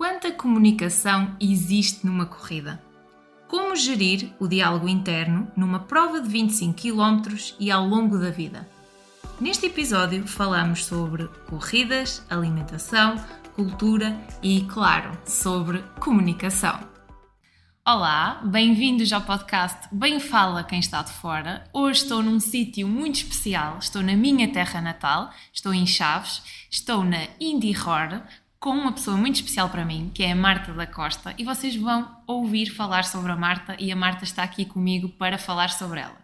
Quanta comunicação existe numa corrida? Como gerir o diálogo interno numa prova de 25 km e ao longo da vida? Neste episódio falamos sobre corridas, alimentação, cultura e, claro, sobre comunicação. Olá, bem-vindos ao podcast Bem Fala Quem Está de Fora. Hoje estou num sítio muito especial, estou na minha terra natal, estou em Chaves, estou na Indie Horror, com uma pessoa muito especial para mim, que é a Marta da Costa, e vocês vão ouvir falar sobre a Marta e a Marta está aqui comigo para falar sobre ela.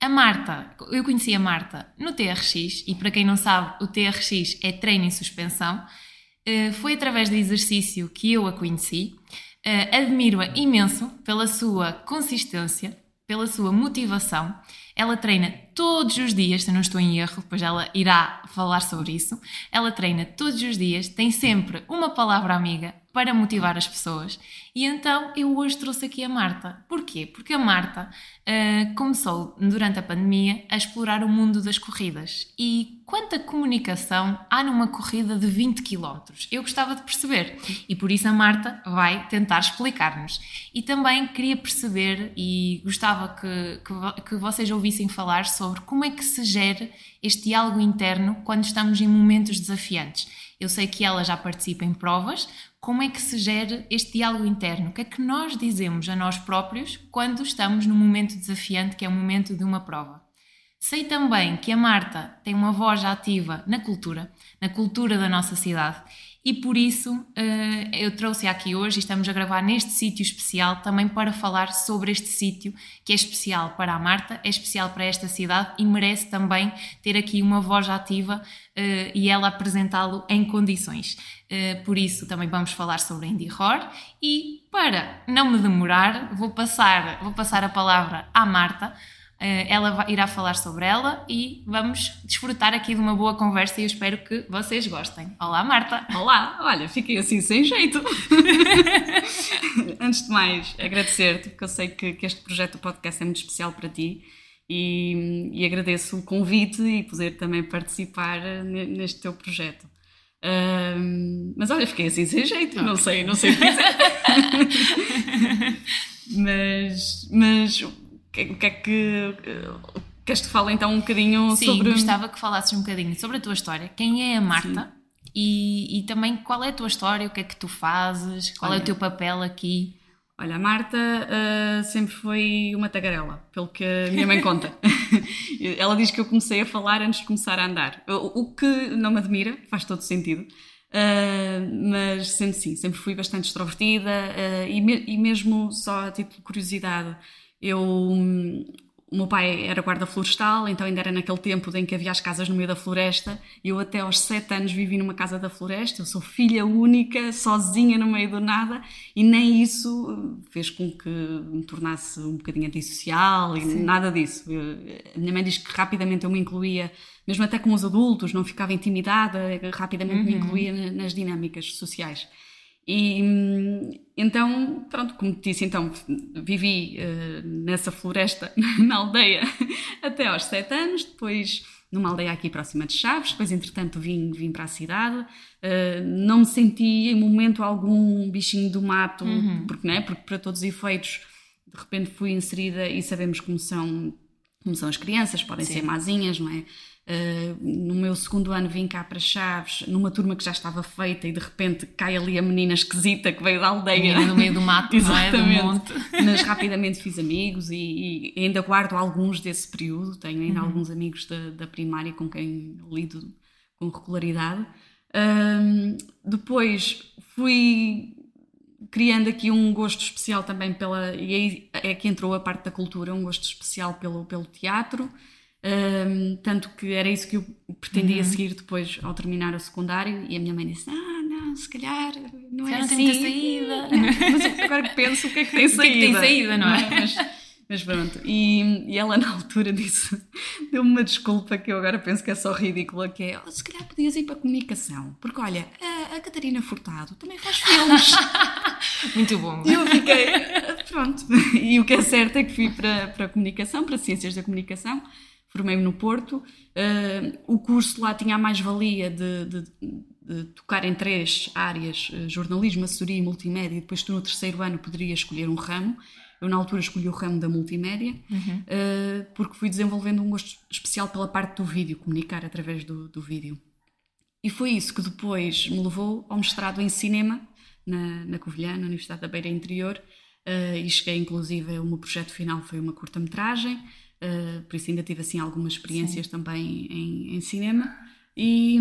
A Marta, eu conheci a Marta no TRX, e para quem não sabe, o TRX é treino em suspensão. Eh, foi através do exercício que eu a conheci. Eh, admiro-a imenso pela sua consistência, pela sua motivação. Ela treina todos os dias, se não estou em erro, depois ela irá falar sobre isso. Ela treina todos os dias, tem sempre uma palavra amiga para motivar as pessoas. E então eu hoje trouxe aqui a Marta. Porquê? Porque a Marta uh, começou durante a pandemia a explorar o mundo das corridas. E quanta comunicação há numa corrida de 20 km? Eu gostava de perceber. E por isso a Marta vai tentar explicar-nos. E também queria perceber e gostava que, que, que vocês ouvissem falar sobre como é que se gera este diálogo interno quando estamos em momentos desafiantes. Eu sei que ela já participa em provas, como é que se gera este diálogo interno? O que é que nós dizemos a nós próprios quando estamos num momento desafiante, que é o momento de uma prova? Sei também que a Marta tem uma voz ativa na cultura, na cultura da nossa cidade, e por isso eh, eu trouxe-a aqui hoje e estamos a gravar neste sítio especial também para falar sobre este sítio que é especial para a Marta, é especial para esta cidade e merece também ter aqui uma voz ativa eh, e ela apresentá-lo em condições. Eh, por isso também vamos falar sobre Indie Horror e para não me demorar vou passar, vou passar a palavra à Marta ela irá falar sobre ela e vamos desfrutar aqui de uma boa conversa e eu espero que vocês gostem. Olá, Marta! Olá! Olha, fiquei assim sem jeito. Antes de mais, agradecer-te, porque eu sei que, que, este projeto do podcast é muito especial para ti e, e agradeço o convite e poder também participar neste teu projeto. mas olha, fiquei assim sem jeito, não sei, não sei o que dizer. mas, mas o que é que. Queres que fale então um bocadinho Sim, sobre. Sim, gostava que falasses um bocadinho sobre a tua história. Quem é a Marta? E, e, também qual é a tua história, o que é que tu fazes, qual Olha, é o teu papel aqui? Olha, a Marta uh, sempre foi uma tagarela, pelo que a minha mãe conta. Ela diz que eu comecei a falar antes de começar a andar, o, o que não me admira, faz todo sentido. Uh, mas sempre sim, sempre fui bastante extrovertida uh, e, me, e mesmo só de curiosidade, eu, o meu pai era guarda florestal, então ainda era naquele tempo em que havia as casas no meio da floresta. Eu até aos sete anos vivi numa casa da floresta. Eu sou filha única, sozinha no meio do nada, e nem isso fez com que me tornasse um bocadinho antissocial e Sim. nada disso. Eu, a minha mãe diz que rapidamente eu me incluía, mesmo até com os adultos, não ficava intimidada, rapidamente uhum. me incluía nas dinâmicas sociais. E então, pronto, como te disse, então vivi uh, nessa floresta na aldeia até aos sete anos, depois numa aldeia aqui próxima de Chaves, depois entretanto vim, vim para a cidade, uh, não me senti em momento algum bichinho do mato, uhum. porque, né, porque para todos os efeitos de repente fui inserida e sabemos como são, como são as crianças, podem Sim. ser mazinhas, não é? Uh, no meu segundo ano vim cá para Chaves, numa turma que já estava feita e de repente cai ali a menina esquisita que veio da aldeia. no meio do mato, Exatamente. não é? Do monte. Mas rapidamente fiz amigos e, e, ainda guardo alguns desse período. Tenho ainda uhum. alguns amigos da, da, primária com quem lido com regularidade. Uh, depois fui criando aqui um gosto especial também pela. E aí é que entrou a parte da cultura, um gosto especial pelo, pelo teatro. Um, tanto que era isso que eu pretendia uhum. seguir depois ao terminar o secundário e a minha mãe disse: Ah, não, se calhar não é assim. Não tem saída. Mas agora que penso, o que é que tem saída? O que é que tem saída, não é? Mas, mas pronto, e, e, ela na altura disse, deu-me uma desculpa que eu agora penso que é só ridícula, que é, oh, se calhar podias ir para a comunicação, porque olha, a, a Catarina Furtado também faz filmes. Muito bom. E eu fiquei, pronto, e o que é certo é que fui para, para a comunicação, para Ciências da Comunicação, formei-me no Porto. Uh, o curso lá tinha a mais-valia de, de, tocar em três áreas, jornalismo, assessoria e multimédia, e depois tu no terceiro ano poderias escolher um ramo. Eu, na altura, escolhi o ramo da multimédia, uhum. uh, porque fui desenvolvendo um gosto especial pela parte do vídeo, comunicar através do, do vídeo. E foi isso que depois me levou ao mestrado em cinema, na, na Covilhã, na Universidade da Beira Interior, uh, e cheguei, inclusive, o meu projeto final foi uma curta-metragem, uh, por isso ainda tive assim algumas experiências Sim. também em, em cinema. E,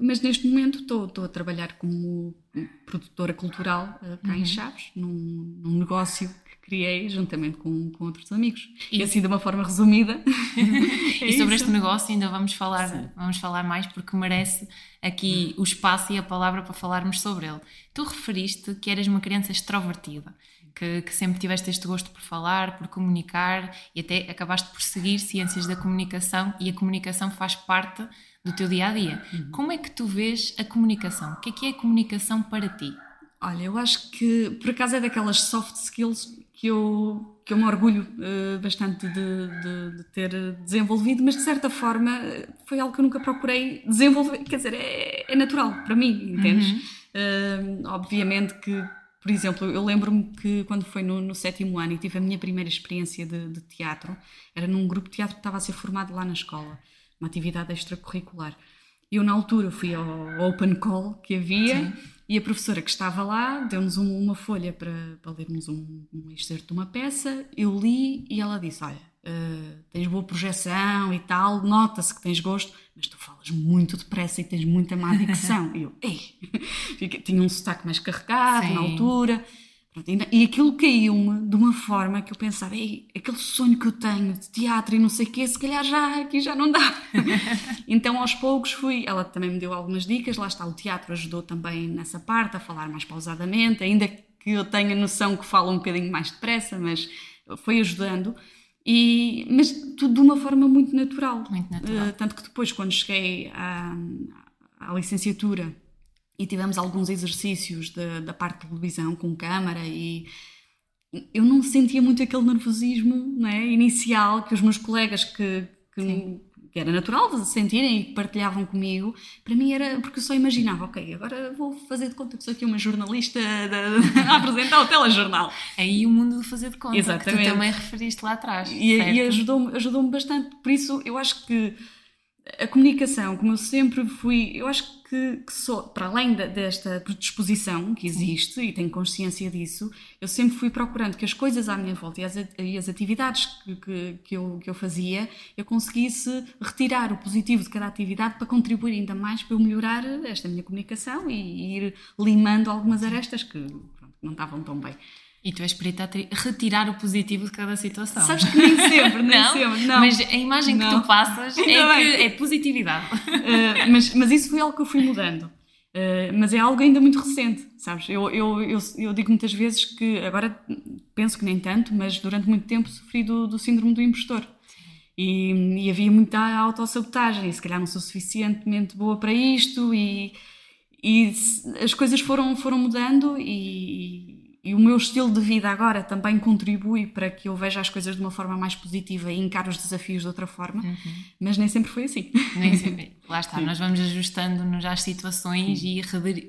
mas neste momento estou a trabalhar como produtora cultural uh, cá uhum. em Chaves, num, num, negócio que criei juntamente com, com outros amigos. E, e assim de uma forma resumida. é e sobre isso. este negócio ainda vamos falar, vamos falar mais porque merece aqui o espaço e a palavra para falarmos sobre ele. Tu referiste que eras uma criança extrovertida. Que, que, sempre tiveste este gosto por falar, por comunicar e até acabaste por seguir ciências da comunicação e a comunicação faz parte do teu dia a dia. Uhum. Como é que tu vês a comunicação? O que é que é a comunicação para ti? Olha, eu acho que por acaso é daquelas soft skills que eu, que eu me orgulho uh, bastante de, de, de, ter desenvolvido, mas de certa forma foi algo que eu nunca procurei desenvolver, quer dizer, é, é natural para mim, entendes? Uhum. Uh, obviamente que, por exemplo, eu lembro-me que quando foi no, no, sétimo ano e tive a minha primeira experiência de, de teatro, era num grupo de teatro que estava a ser formado lá na escola uma atividade extracurricular. Eu, na altura, fui ao open call que havia Sim. e a professora que estava lá deu-nos uma folha para, para lermos um, um excerto de uma peça. Eu li e ela disse: Olha, uh, tens boa projeção e tal, nota-se que tens gosto, mas tu falas muito depressa e tens muita má dicção. e eu, ei, tinha um sotaque mais carregado Sim. na altura. E aquilo caiu-me de uma forma que eu pensava, Ei, aquele sonho que eu tenho de teatro e não sei o quê, se calhar já aqui já não dá. então aos poucos fui, ela também me deu algumas dicas, lá está, o teatro ajudou também nessa parte, a falar mais pausadamente, ainda que eu tenha noção que falo um bocadinho mais depressa, mas foi ajudando. E, mas tudo de uma forma muito natural. Muito natural. Uh, tanto que depois, quando cheguei à, à licenciatura, e tivemos alguns exercícios de, da parte de televisão com câmara e eu não sentia muito aquele nervosismo não é, inicial que os meus colegas que, que, que, era natural de sentirem e partilhavam comigo, para mim era porque eu só imaginava, ok, agora vou fazer de conta que sou aqui uma jornalista de, a apresentar o telejornal. Aí o mundo de fazer de conta, Exatamente. que tu também referiste lá atrás. E, e ajudou-me ajudou bastante, por isso eu acho que a comunicação, como eu sempre fui, eu acho que, que sou, para além de, desta predisposição que existe e tenho consciência disso, eu sempre fui procurando que as coisas à minha volta e as, e as atividades que, que, que, eu, que eu fazia, eu conseguisse retirar o positivo de cada atividade para contribuir ainda mais para eu melhorar esta minha comunicação e, e ir limando algumas arestas que pronto, não estavam tão bem. E tu és perita a retirar o positivo de cada situação. Sabes que nem sempre, nem não? sempre, não. Mas a imagem não. que tu passas é que é positividade. Uh, mas, mas isso foi algo que eu fui mudando. Uh, mas é algo ainda muito recente, sabes? Eu, eu, eu, eu, digo muitas vezes que, agora penso que nem tanto, mas durante muito tempo sofri do, do síndrome do impostor. E, e, havia muita autossabotagem, e se calhar não sou suficientemente boa para isto, e, e as coisas foram, foram mudando, e, e o meu estilo de vida agora também contribui para que eu veja as coisas de uma forma mais positiva e encare os desafios de outra forma, uhum. mas nem sempre foi assim. Nem sempre. Lá está, Sim. nós vamos ajustando-nos às situações Sim. e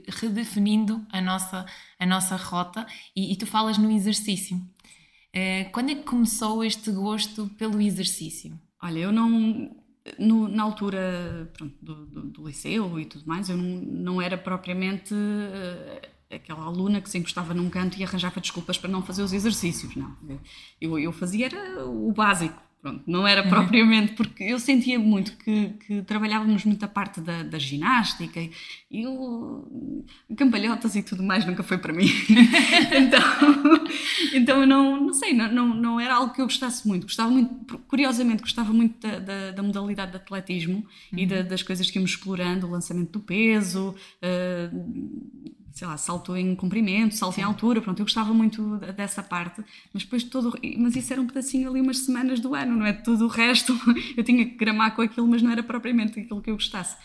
redefinindo a nossa, a nossa rota. E, e tu falas no exercício. Uh, quando é que começou este gosto pelo exercício? Olha, eu não. No, na altura pronto, do, do, do, liceu e tudo mais, eu não, não era propriamente. Aquela aluna que se encostava num canto e arranjava desculpas para não fazer os exercícios, não. Eu, eu fazia era o básico, pronto, não era uhum. propriamente, porque eu sentia muito que, que trabalhávamos muito a parte da, da ginástica e, e o, campalhotas e tudo mais nunca foi para mim. então, então eu não, não sei, não, não, não, era algo que eu gostasse muito. Gostava muito, curiosamente, gostava muito da, da, da modalidade de atletismo uhum. e da, das coisas que íamos explorando, o lançamento do peso, uh, sei lá, salto em comprimento, salto Sim. em altura, pronto, eu gostava muito dessa parte, mas depois todo, mas isso era um pedacinho ali umas semanas do ano, não é? Tudo o resto eu tinha que gramar com aquilo, mas não era propriamente aquilo que eu gostasse.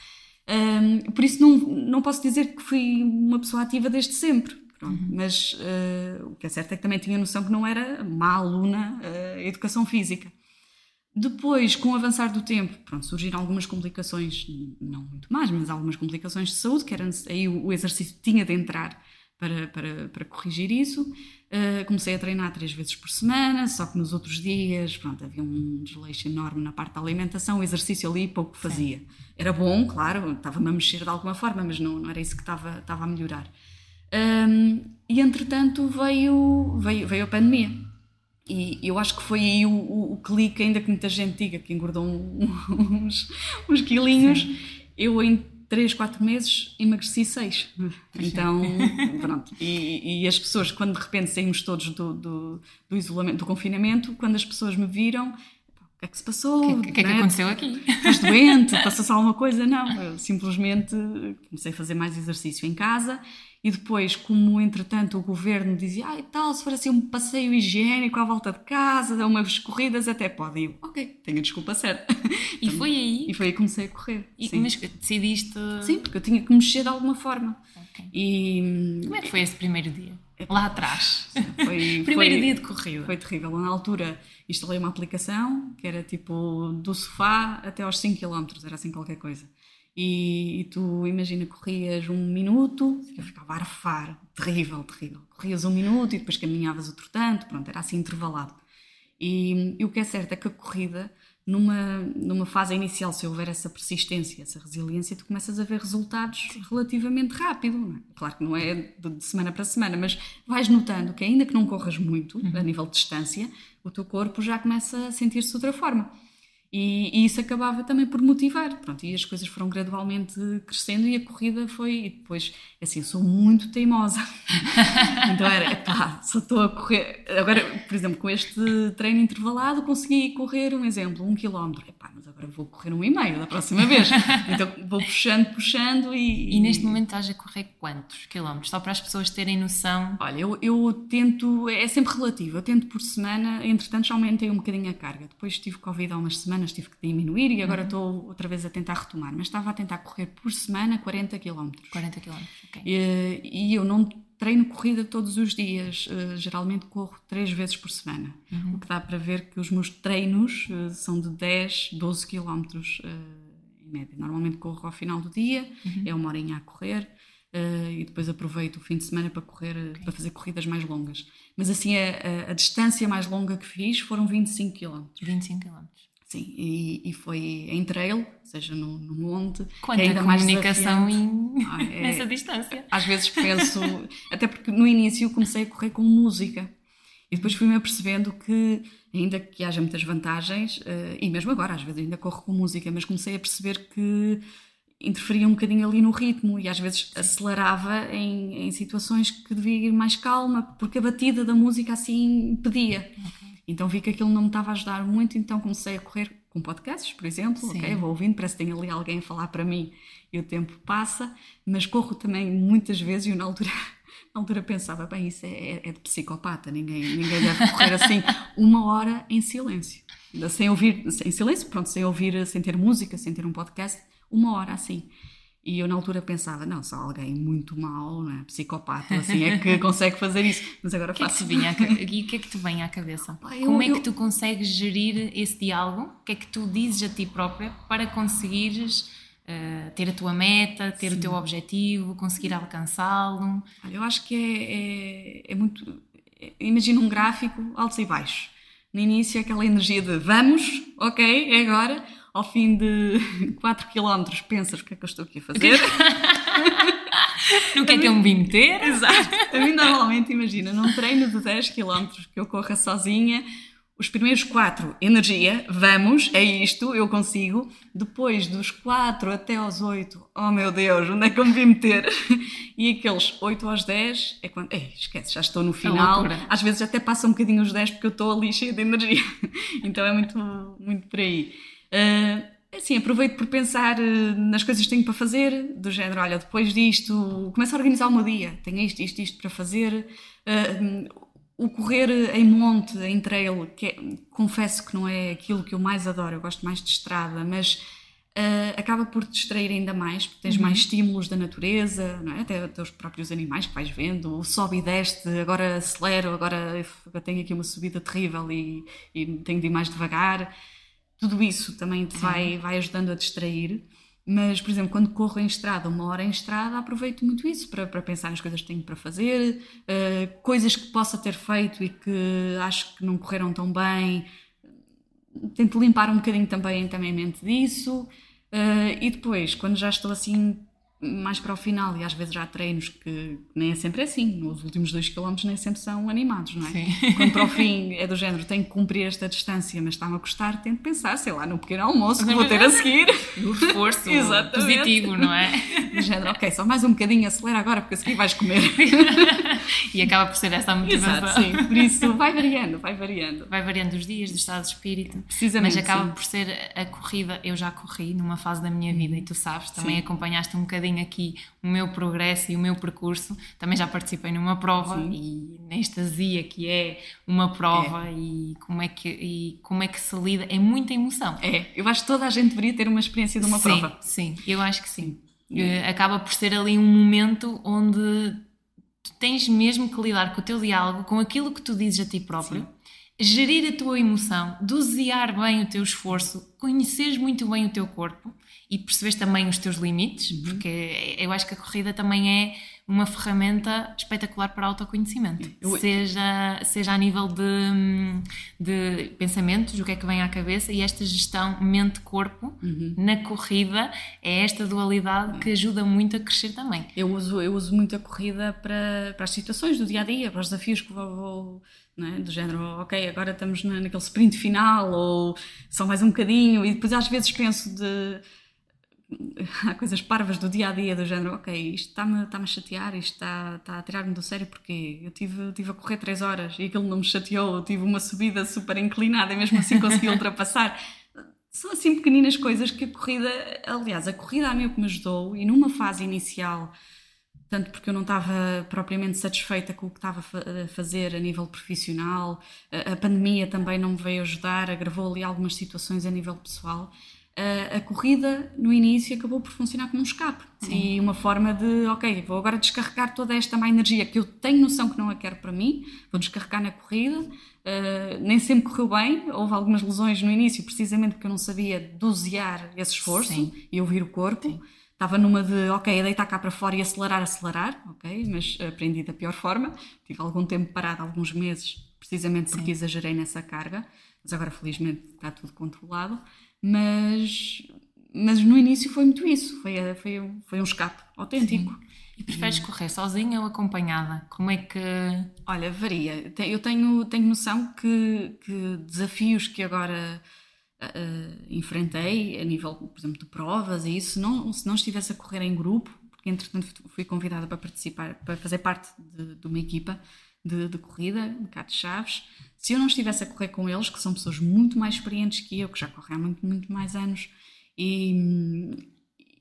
Um, por isso não, não posso dizer que fui uma pessoa ativa desde sempre, pronto, uhum. mas uh, o que é certo é que também tinha noção que não era má aluna uh, educação física. Depois, com o avançar do tempo, pronto, surgiram algumas complicações, não muito mais, mas algumas complicações de saúde, que era, aí o exercício tinha de entrar para, para, para corrigir isso. Uh, comecei a treinar três vezes por semana, só que nos outros dias, pronto, havia um desleixo enorme na parte da alimentação, o exercício ali pouco fazia. Sim. Era bom, claro, estava-me a mexer de alguma forma, mas não, não era isso que estava, estava a melhorar. Um, e entretanto veio, veio, veio a pandemia. E eu acho que foi aí o, o, o clique, ainda que muita gente diga que engordou uns, uns quilinhos. Sim. Eu, em 3, 4 meses, emagreci 6. Então, pronto. E, e, as pessoas, quando de repente saímos todos do, do, do, isolamento, do confinamento, quando as pessoas me viram, o que é que se passou? O que, que, é que aconteceu aqui? Estás doente? Passou-se alguma coisa? Não. Eu simplesmente comecei a fazer mais exercício em casa e depois, como entretanto o governo dizia, ah, e tal, se for assim um passeio higiênico à volta de casa, dá umas corridas, até pode. Eu, ok, tenho a desculpa certa. E então, foi aí? E foi aí que comecei a correr. E, sim. Mas decidiste. Sim, porque eu tinha que mexer de alguma forma. Okay. E... Como é que foi esse primeiro dia? Lá atrás. Foi, primeiro foi, dia de corrida. Foi terrível. Na altura instalei uma aplicação que era tipo do sofá até aos 5 km, era assim qualquer coisa. E, e, tu, imagina, corrias um minuto, eu ficava a arfar, terrível, terrível. Corrias um minuto e depois caminhavas outro tanto, pronto, era assim intervalado. E, e, o que é certo é que a corrida, numa, numa fase inicial, se houver essa persistência, essa resiliência, tu começas a ver resultados relativamente rápido. É? Claro que não é de, de, semana para semana, mas vais notando que ainda que não corras muito, uhum. a nível de distância, o teu corpo já começa a sentir-se de outra forma. E, e, isso acabava também por motivar, pronto, e as coisas foram gradualmente crescendo e a corrida foi, e depois, assim, eu sou muito teimosa, então era, pá, só estou a correr, agora, por exemplo, com este treino intervalado consegui correr, um exemplo, um quilómetro, epá, mas agora vou correr um e meio da próxima vez, então vou puxando, puxando e... E neste momento estás a correr quantos quilómetros? Só para as pessoas terem noção. Olha, eu, eu tento, é sempre relativo, eu tento por semana, entretanto já aumentei um bocadinho a carga, depois tive Covid há umas semanas, semanas tive que diminuir e agora uhum. estou outra vez a tentar retomar. Mas estava a tentar correr por semana 40 km. 40 km, ok. E, e eu não treino corrida todos os dias, uh, geralmente corro três vezes por semana. Uhum. O que dá para ver que os meus treinos uh, são de 10, 12 km uh, em média. Normalmente corro ao final do dia, uhum. é uma horinha a correr. Uh, e depois aproveito o fim de semana para correr, okay. para fazer corridas mais longas. Mas assim, a, a, a, distância mais longa que fiz foram 25 km. 25 km. Sim, e, e, foi em trail, seja no, no monte. Quanta ainda comunicação em... ah, é, nessa distância. Às vezes penso, até porque no início comecei a correr com música e depois fui-me apercebendo que, ainda que haja muitas vantagens, uh, e mesmo agora às vezes ainda corro com música, mas comecei a perceber que interferia um bocadinho ali no ritmo e às vezes acelerava em, em situações que devia ir mais calma, porque a batida da música assim pedia. Okay. Então vi que aquilo não me estava a ajudar muito, então comecei a correr com podcasts, por exemplo, Sim. ok, vou ouvindo, parece que tem ali alguém a falar para mim e o tempo passa, mas corro também muitas vezes e eu na altura, na altura pensava, bem, isso é, é de psicopata, ninguém, ninguém deve correr assim uma hora em silêncio, sem ouvir, em silêncio, pronto, sem ouvir, sem ter música, sem ter um podcast, uma hora assim. E eu na altura pensava, não, só alguém muito mau, não é? psicopata, assim, é que consegue fazer isso. Mas agora que faço. É que vinha e o que é que te vem à cabeça? eu, Como é que eu... tu consegues gerir esse diálogo? O que é que tu dizes a ti própria para conseguires uh, ter a tua meta, ter Sim. o teu objetivo, conseguir alcançá-lo? Eu acho que é, é, é muito. Imagina um gráfico altos e baixos. No início, aquela energia de vamos, ok, é agora ao fim de 4 km pensas o que é que eu estou aqui a fazer. no que é que eu me vim meter? Exato. A mim normalmente, imagina, num treino de 10 km que eu corra sozinha, os primeiros 4, energia, vamos, é isto, eu consigo. Depois dos 4 até aos 8, oh meu Deus, onde é que eu me vim meter? E aqueles 8 aos 10 é quando, ei, esquece, já estou no final. É Às vezes até passa um bocadinho os 10 porque eu estou ali cheia de energia. Então é muito, muito por aí. Uh, assim, aproveito por pensar uh, nas coisas que tenho para fazer, do género, olha, depois disto, começo a organizar o meu dia, tenho isto, isto, isto para fazer. Uh, o correr em monte, em trail, que é, confesso que não é aquilo que eu mais adoro, eu gosto mais de estrada, mas uh, acaba por te distrair ainda mais, porque tens uhum. mais estímulos da natureza, não é? até, até os próprios animais que vais vendo, o sobe e desce, agora acelero, agora eu tenho aqui uma subida terrível e, e tenho de ir mais devagar. Tudo isso também te vai, vai ajudando a distrair. Mas, por exemplo, quando corro em estrada, uma hora em estrada, aproveito muito isso para, para pensar nas coisas que tenho para fazer, uh, coisas que possa ter feito e que acho que não correram tão bem. Tento limpar um bocadinho também, também a mente disso. Uh, e depois, quando já estou assim mais para o final, e às vezes já há treinos que nem é sempre assim, os últimos dois quilómetros nem sempre são animados, não é? Sim. Quando para o fim é do género, tenho que cumprir esta distância, mas está-me a custar, tento pensar, sei lá, no pequeno almoço que vou ter a seguir. No reforço positivo, não é? Do género, ok, só mais um bocadinho, acelera agora, porque a seguir vais comer. e acaba por ser essa a motivação. Exato, sim, por isso vai variando, vai variando. Vai variando os dias, do estado de espírito. Precisamente. Mas acaba sim. por ser a corrida, eu já corri numa fase da minha vida, e tu sabes, também sim. acompanhaste um bocadinho aqui o meu progresso e o meu percurso. Também já participei numa prova Sim. e na estasia que é uma prova é. e como é que e como é que se lida é muita emoção. É, eu acho que toda a gente deveria ter uma experiência de uma sim, prova. Sim, eu acho que sim. É. Acaba por ser ali um momento onde tu tens mesmo que lidar com o teu diálogo, com aquilo que tu dizes a ti próprio. Sim gerir a tua emoção, dosear bem o teu esforço, conheceres muito bem o teu corpo e perceberes também os teus limites, uhum. porque eu acho que a corrida também é uma ferramenta espetacular para autoconhecimento, eu... seja, seja a nível de, de pensamentos, o que é que vem à cabeça e esta gestão mente-corpo uhum. na corrida é esta dualidade que ajuda muito a crescer também. Eu uso, eu uso muito a corrida para, para as situações do dia a dia, para os desafios que vou, vou é? do género, ok, agora estamos na, naquele sprint final ou só mais um bocadinho e depois às vezes penso de há coisas parvas do dia a dia, do género, ok, isto está-me está a chatear, isto está, está a tirar-me do sério, porque eu tive, tive a correr 3 horas e aquilo não me chateou, eu tive uma subida super inclinada e mesmo assim consegui ultrapassar. São assim pequeninas coisas que a corrida, aliás, a corrida a mim é o que me ajudou e numa fase inicial, tanto porque eu não estava propriamente satisfeita com o que estava a fazer a nível profissional, a pandemia também não me veio ajudar, agravou ali algumas situações a nível pessoal a, a, corrida no início acabou por funcionar como um escape Sim. e uma forma de, ok, vou agora descarregar toda esta má energia que eu tenho noção que não a quero para mim, vou descarregar na corrida. Uh, nem sempre correu bem, houve algumas lesões no início, precisamente porque eu não sabia dosear esse esforço Sim. e ouvir o corpo. Sim. Estava numa de, ok, é deitar cá para fora e acelerar, acelerar, ok, mas aprendi da pior forma. Tive algum tempo parado, alguns meses, precisamente porque exagerei nessa carga, mas agora felizmente está tudo controlado mas, mas no início foi muito isso, foi, foi, foi um escape autêntico. Sim. E preferes correr sozinha ou acompanhada? Como é que. Olha, varia. Eu tenho, tenho noção que, que desafios que agora uh, enfrentei, a nível, por exemplo, de provas e isso, não, se não estivesse a correr em grupo, porque entretanto fui convidada para participar, para fazer parte de, de uma equipa de, de corrida, de cá de Chaves, se eu não estivesse a correr com eles, que são pessoas muito mais experientes que eu, que já correm há muito, muito mais anos e,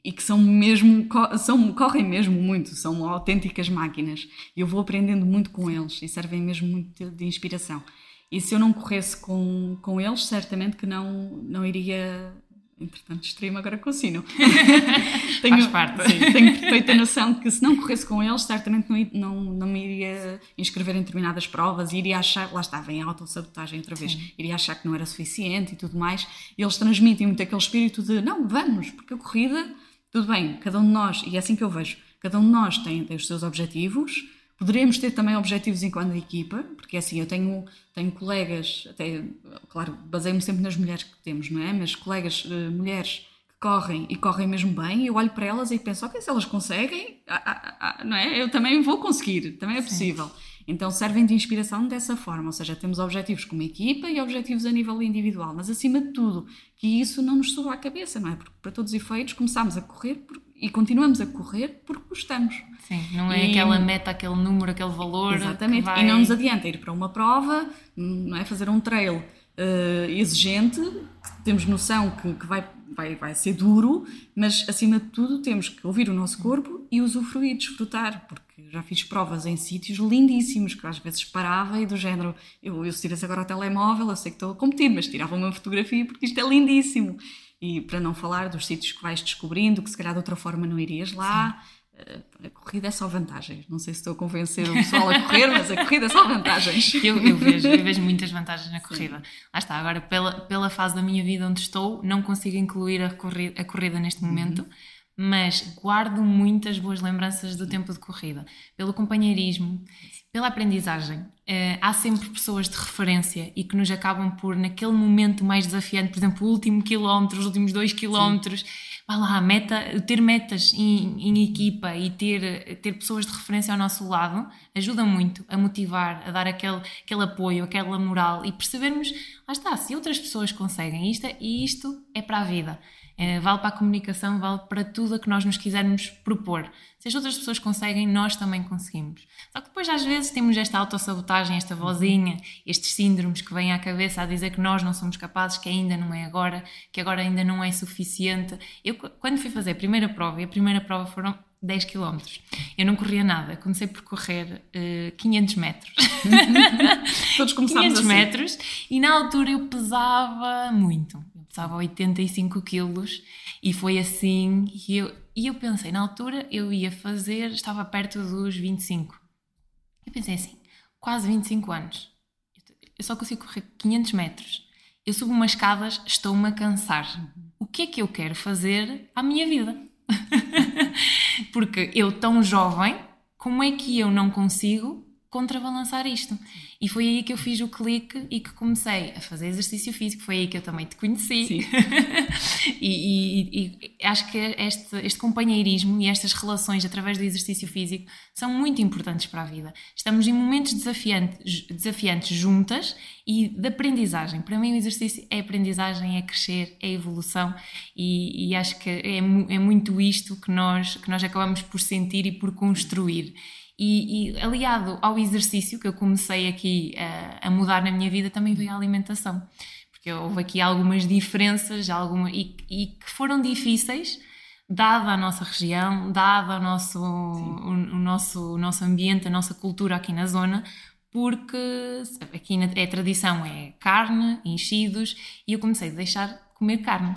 e que são mesmo, são, correm mesmo muito, são autênticas máquinas. Eu vou aprendendo muito com eles e servem mesmo muito de inspiração. E se eu não corresse com, com eles, certamente que não, não iria entretanto distraí-me agora com o sino. tenho, Faz parte. Sim, tenho perfeita noção de que se não corresse com eles, certamente não, não, não me iria inscrever em determinadas provas, iria achar, lá estava em autossabotagem outra vez, Sim. iria achar que não era suficiente e tudo mais. E eles transmitem muito aquele espírito de não, vamos, porque a corrida, tudo bem, cada um de nós, e é assim que eu vejo, cada um de nós tem, tem os seus objetivos, Poderíamos ter também objetivos enquanto equipa, porque assim, eu tenho, tenho colegas, até, claro, baseio-me sempre nas mulheres que temos, não é? Mas colegas, uh, mulheres que correm e correm mesmo bem, eu olho para elas e penso, ok, se elas conseguem, ah, ah, ah, não é? Eu também vou conseguir, também é possível. Sim. Então servem de inspiração dessa forma, ou seja, temos objetivos como equipa e objetivos a nível individual, mas acima de tudo, que isso não nos suba à cabeça, não é? Porque para todos os efeitos começámos a correr por, e continuamos a correr porque gostamos. Sim, não é e, aquela meta, aquele número, aquele valor. Exatamente, vai... e não nos adianta ir para uma prova, não é? Fazer um trail uh, exigente, que temos noção que, que vai, vai, vai ser duro, mas acima de tudo temos que ouvir o nosso corpo e usufruir, desfrutar, porque já fiz provas em sítios lindíssimos, que às vezes parava e do género, eu, eu se agora o telemóvel, eu sei que estou a competir, mas tirava uma fotografia porque isto é lindíssimo. E para não falar dos sítios que vais descobrindo, que se calhar de outra forma não irias lá. a corrida é só vantagens. Não sei se estou a convencer o pessoal a correr, mas a corrida é só vantagens. Eu, eu, vejo, eu vejo muitas vantagens na corrida. Sim. Lá está, agora pela, pela fase da minha vida onde estou, não consigo incluir a corrida, a corrida neste momento. Uhum mas guardo muitas boas lembranças do tempo de corrida, pelo companheirismo, pela aprendizagem. Uh, há sempre pessoas de referência e que nos acabam por, naquele momento mais desafiante, por exemplo, o último quilómetro, os últimos dois quilómetros, vá lá, meta, ter metas em, em, equipa e ter, ter pessoas de referência ao nosso lado ajuda muito a motivar, a dar aquele, aquele apoio, aquela moral e percebermos, lá está, se outras pessoas conseguem isto, e isto é para a vida. É, vale para a comunicação, vale para tudo a que nós nos quisermos propor. Se as outras pessoas conseguem, nós também conseguimos. Só que depois, às vezes, temos esta autossabotagem, esta vozinha, estes síndromes que vêm à cabeça a dizer que nós não somos capazes, que ainda não é agora, que agora ainda não é suficiente. Eu, quando fui fazer a primeira prova, e a primeira prova foram 10 km. Eu não corria nada, comecei por correr uh, 500 metros. Todos começámos 500 assim. metros e na altura eu pesava muito pesava 85 quilos e foi assim. E eu, e eu pensei, na altura eu ia fazer, estava perto dos 25. Eu pensei assim, quase 25 anos. Eu só consigo correr 500 metros. Eu subo umas escadas, estou-me a cansar. O que é que eu quero fazer à minha vida? Porque eu, tão jovem, como é que eu não consigo contrabalançar isto. E foi aí que eu fiz o clique e que comecei a fazer exercício físico. Foi aí que eu também te conheci. e, e, e, acho que este, este companheirismo e estas relações através do exercício físico são muito importantes para a vida. Estamos em momentos desafiantes, desafiantes juntas e de aprendizagem. Para mim, o exercício é aprendizagem, é crescer, é evolução e, e acho que é, é muito isto que nós, que nós acabamos por sentir e por construir. E, e, aliado ao exercício que eu comecei aqui a, a, mudar na minha vida, também veio a alimentação. Porque houve aqui algumas diferenças alguma, e, e que foram difíceis, dada a nossa região, dada o nosso, o, o, nosso, o nosso ambiente, a nossa cultura aqui na zona, porque aqui é tradição, é carne, enchidos, e eu comecei a deixar comer carne.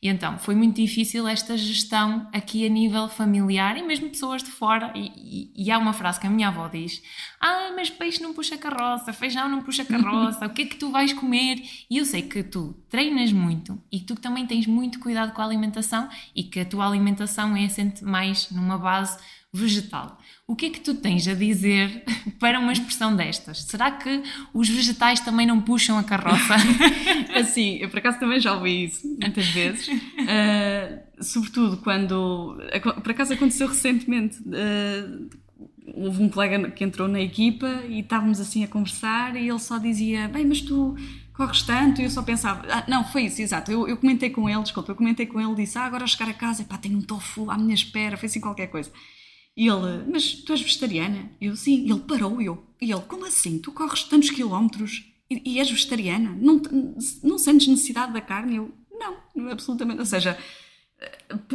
E então foi muito difícil esta gestão aqui a nível familiar e mesmo pessoas de fora. E, e, e, há uma frase que a minha avó diz: Ah, mas peixe não puxa carroça, feijão não puxa carroça, o que é que tu vais comer? E eu sei que tu treinas muito e tu também tens muito cuidado com a alimentação e que a tua alimentação é assente mais numa base vegetal. O que é que tu tens a dizer para uma expressão destas? Será que os vegetais também não puxam a carroça? assim, eu por acaso também já ouvi isso muitas vezes, uh, sobretudo quando. Por acaso aconteceu recentemente. Uh, houve um colega que entrou na equipa e estávamos assim a conversar e ele só dizia: Bem, mas tu corres tanto, e eu só pensava, ah, não, foi isso, exato. Eu, eu comentei com ele, desculpa, eu comentei com ele, disse, ah, agora chegar a casa, pá, tenho um tofu à minha espera, foi assim qualquer coisa. E ele, mas tu és vegetariana? Eu, sim. E ele parou, e eu, e ele, como assim? Tu corres tantos quilómetros e, e és vegetariana? Não, não sentes necessidade da carne? Eu, não, absolutamente. Ou seja,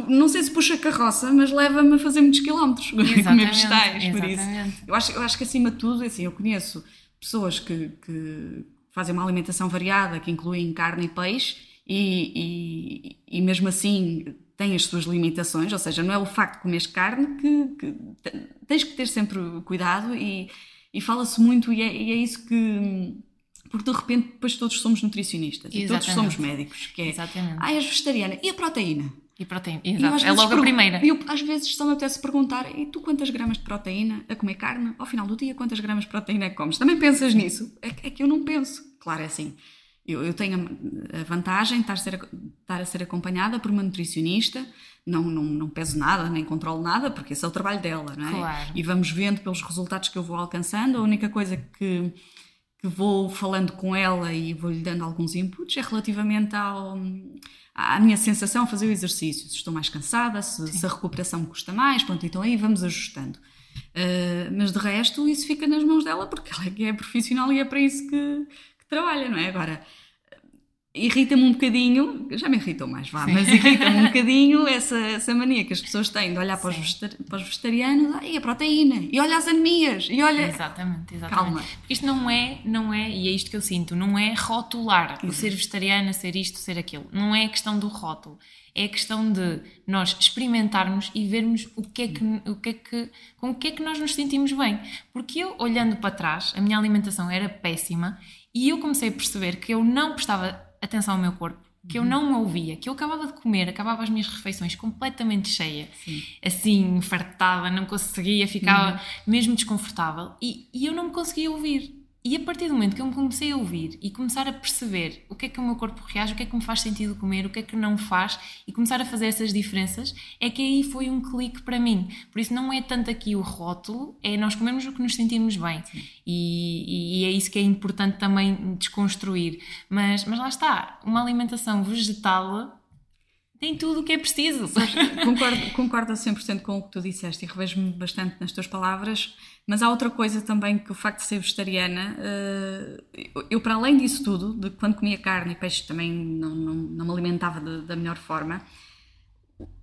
não sei se puxa carroça, mas leva-me a fazer muitos quilómetros comer vegetais, por isso. Eu acho, eu acho que acima de tudo, assim, eu conheço pessoas que, que fazem uma alimentação variada, que incluem carne e peixe, e, e, e mesmo assim tem as suas limitações, ou seja, não é o facto de comer carne que, que tens que ter sempre cuidado e, e fala-se muito e é, e é, isso que porque de repente depois todos somos nutricionistas Exatamente. e todos somos médicos, que é Exatamente. ah, és vegetariana, e a proteína? E proteína, exato. é logo a primeira. E eu, às vezes só me apetece perguntar, e tu quantas gramas de proteína a comer carne? Ao final do dia, quantas gramas de proteína é que comes? Também pensas nisso? É, é que eu não penso. Claro, é assim. Eu, eu tenho a vantagem de estar a, ser, estar a ser acompanhada por uma nutricionista, não, não, não peso nada, nem controlo nada, porque esse é o trabalho dela, não é? Claro. E vamos vendo pelos resultados que eu vou alcançando. A única coisa que, que vou falando com ela e vou-lhe dando alguns inputs é relativamente ao, à minha sensação fazer o exercício. Se estou mais cansada, se, se a recuperação me custa mais, pronto, então aí vamos ajustando. Uh, mas de resto, isso fica nas mãos dela, porque ela é que é profissional e é para isso que trabalha, não é? Agora, irrita-me um bocadinho, já me irritou mais, vá, mas irrita-me um bocadinho essa, essa mania que as pessoas têm de olhar para os, para os, vegetarianos ah, e a proteína, e olha as anemias, e olha... Exatamente, exatamente. Calma. Porque isto não é, não é, e é isto que eu sinto, não é rotular o ser vegetariana, ser isto, ser aquilo. Não é a questão do rótulo. É a questão de nós experimentarmos e vermos o que é que, o que, é que, com o que é que nós nos sentimos bem. Porque eu, olhando para trás, a minha alimentação era péssima e eu comecei a perceber que eu não prestava atenção ao meu corpo, que eu uhum. não me ouvia, que eu acabava de comer, acabava as minhas refeições completamente cheia, Sim. assim, fartada, não conseguia, ficava uhum. mesmo desconfortável e, e eu não me conseguia ouvir. E a partir do momento que eu me comecei a ouvir e começar a perceber o que é que o meu corpo reage, o que é que me faz sentido comer, o que é que não faz, e começar a fazer essas diferenças, é que aí foi um clique para mim. Por isso não é tanto aqui o rótulo, é nós comermos o que nos sentimos bem. E, e, é isso que é importante também desconstruir. Mas, mas lá está, uma alimentação vegetal tem tudo o que é preciso. concordo, concordo a 100% com o que tu disseste e revejo-me bastante nas tuas palavras, mas há outra coisa também que o facto de ser vegetariana, eh, eu para além disso tudo, de quando comia carne e peixe também não, não, não me alimentava de, da melhor forma,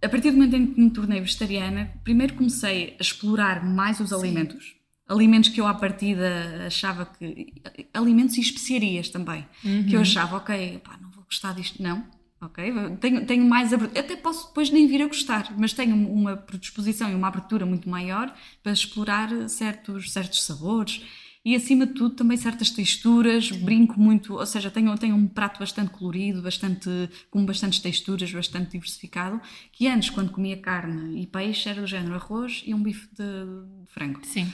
a partir do momento em que me tornei vegetariana, primeiro comecei a explorar mais os Sim. alimentos, alimentos que eu à partida achava que. alimentos e especiarias também, uhum. que eu uhum. achava, ok, pá, não vou gostar disto, não ok? Tenho, tenho mais até posso depois nem vir a gostar, mas tenho uma predisposição e uma abertura muito maior para explorar certos, certos sabores e acima de tudo também certas texturas, brinco muito, ou seja, tenho, tenho um prato bastante colorido, bastante, com bastantes texturas, bastante diversificado, que antes quando comia carne e peixe era do género arroz e um bife de frango. Sim.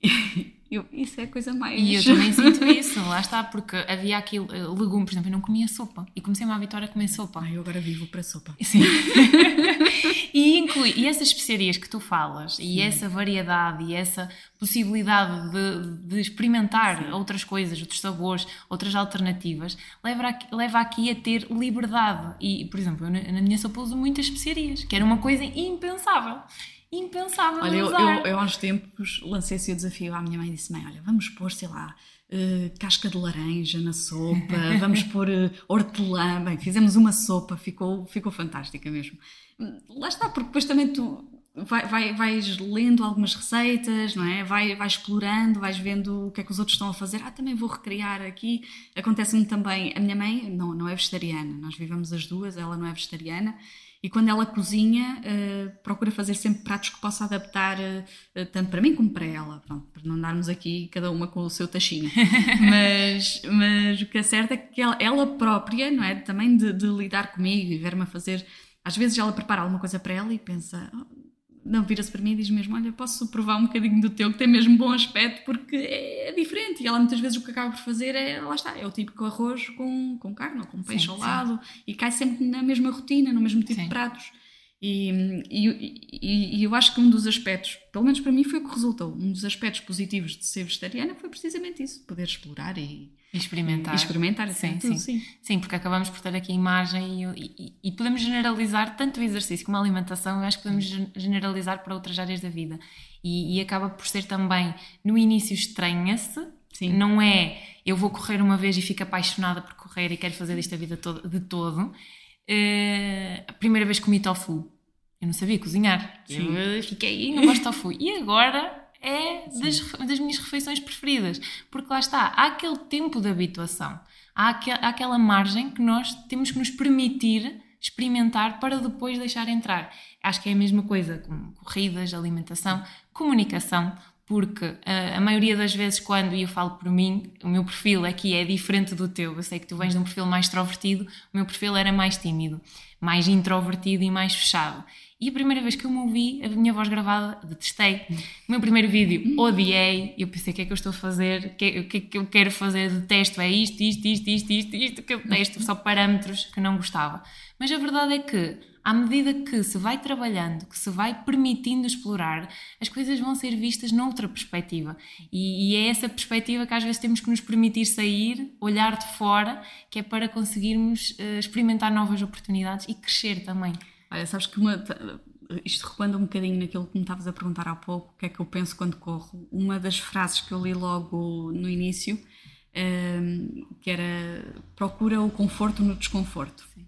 Eu, isso é a coisa mais. E eu também sinto isso, lá está, porque havia aquilo, eh, legumes, por exemplo, eu não comia sopa e comecei-me a habituar a comer sopa. Ah, eu agora vivo para sopa. Sim. e inclui, e essas especiarias que tu falas, Sim. e essa variedade, e essa possibilidade de, de experimentar Sim. outras coisas, outros sabores, outras alternativas, leva aqui, leva aqui a ter liberdade. E, por exemplo, eu na minha sopa uso muitas especiarias, que era uma coisa impensável impensável olha, eu, eu, eu, há uns tempos lancei esse desafio à minha mãe e disse: Mãe, olha, vamos pôr, sei lá, uh, casca de laranja na sopa, vamos pôr uh, hortelã. Bem, fizemos uma sopa, ficou, ficou fantástica mesmo. Lá está, porque depois também tu vai, vai, vais lendo algumas receitas, não é? Vai, vais explorando, vais vendo o que é que os outros estão a fazer. Ah, também vou recriar aqui. Acontece-me também, a minha mãe não, não é vegetariana, nós vivemos as duas, ela não é vegetariana e quando ela cozinha, uh, procura fazer sempre pratos que possa adaptar uh, tanto para mim como para ela, pronto, para não andarmos aqui cada uma com o seu tachinho. mas, mas o que é certo é que ela, ela própria, não é? Também de, de lidar comigo e ver-me a fazer. Às vezes ela prepara alguma coisa para ela e pensa, oh, não vira-se para mim e diz mesmo: Olha, posso provar um bocadinho do teu, que tem mesmo bom aspecto, porque é, diferente. E ela muitas vezes o que acaba por fazer é, lá está, é o típico arroz com, com carne ou com peixe sim, ao lado sim. e cai sempre na mesma rotina, no mesmo tipo sim. de pratos. E, e, e, e, eu acho que um dos aspectos, pelo menos para mim, foi o que resultou. Um dos aspectos positivos de ser vegetariana foi precisamente isso: poder explorar e, experimentar. E experimentar, sim, sim. sim. Sim, porque acabamos por ter aqui a imagem e, e, e, podemos generalizar tanto o exercício como a alimentação, eu acho que podemos generalizar para outras áreas da vida. E, e acaba por ser também, no início estranha-se, não é eu vou correr uma vez e fico apaixonada por correr e quero fazer isto a vida todo, de todo. Uh, a primeira vez comi tofu, eu não sabia cozinhar. Sim. Eu fiquei, não gosto de tofu. E agora é das, das, minhas refeições preferidas, porque lá está, há aquele tempo de habituação, há, aquel, há aquela margem que nós temos que nos permitir experimentar para depois deixar entrar. Acho que é a mesma coisa com corridas, alimentação, comunicação, porque uh, a maioria das vezes, quando, e eu falo por mim, o meu perfil aqui é diferente do teu. Eu sei que tu vens de um perfil mais extrovertido, o meu perfil era mais tímido, mais introvertido e mais fechado. E a primeira vez que eu me ouvi, a minha voz gravada, detestei. O meu primeiro vídeo, odiei. Eu pensei, o que é que eu estou a fazer? O que, é, que, eu quero fazer? Detesto, é isto, isto, isto, isto, isto, isto que eu detesto. Só parâmetros que não gostava. Mas a verdade é que, à medida que se vai trabalhando, que se vai permitindo explorar, as coisas vão ser vistas noutra perspectiva. E, e é essa perspectiva que às vezes temos que nos permitir sair, olhar de fora, que é para conseguirmos uh, experimentar novas oportunidades e crescer também. Olha, sabes que uma, isto recuando um bocadinho naquilo que me estavas a perguntar há pouco, o que é que eu penso quando corro, uma das frases que eu li logo no início um, que era procura o conforto no desconforto. Sim.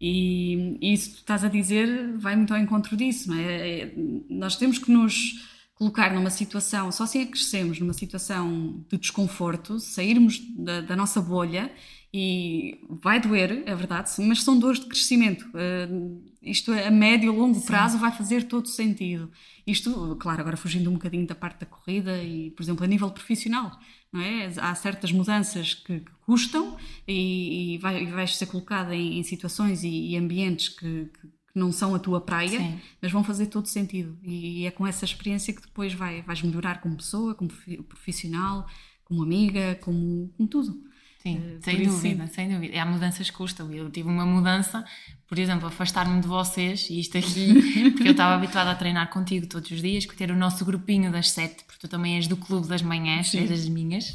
E, e isso que tu estás a dizer vai muito ao encontro disso, não é? é nós temos que nos colocar numa situação, só assim é que crescemos, numa situação de desconforto, sairmos da, da nossa bolha e vai doer, é verdade, mas são dores de crescimento. Uh, isto a médio e longo Sim. prazo vai fazer todo sentido. Isto, claro, agora fugindo um bocadinho da parte da corrida e, por exemplo, a nível profissional, não é? Há certas mudanças que, que custam e, e, vai, vais ser colocada em, em situações e, e ambientes que, que, não são a tua praia, Sim. mas vão fazer todo sentido. E é com essa experiência que depois vai, vais melhorar como pessoa, como profissional, como amiga, como, como tudo. Sim, uh, sem dúvida, sim. sem dúvida. E há mudanças que custam. Eu tive uma mudança, por exemplo, afastar-me de vocês, e isto aqui, porque eu estava habituada a treinar contigo todos os dias, ter o nosso grupinho das sete, porque tu também és do clube das manhãs, és das minhas.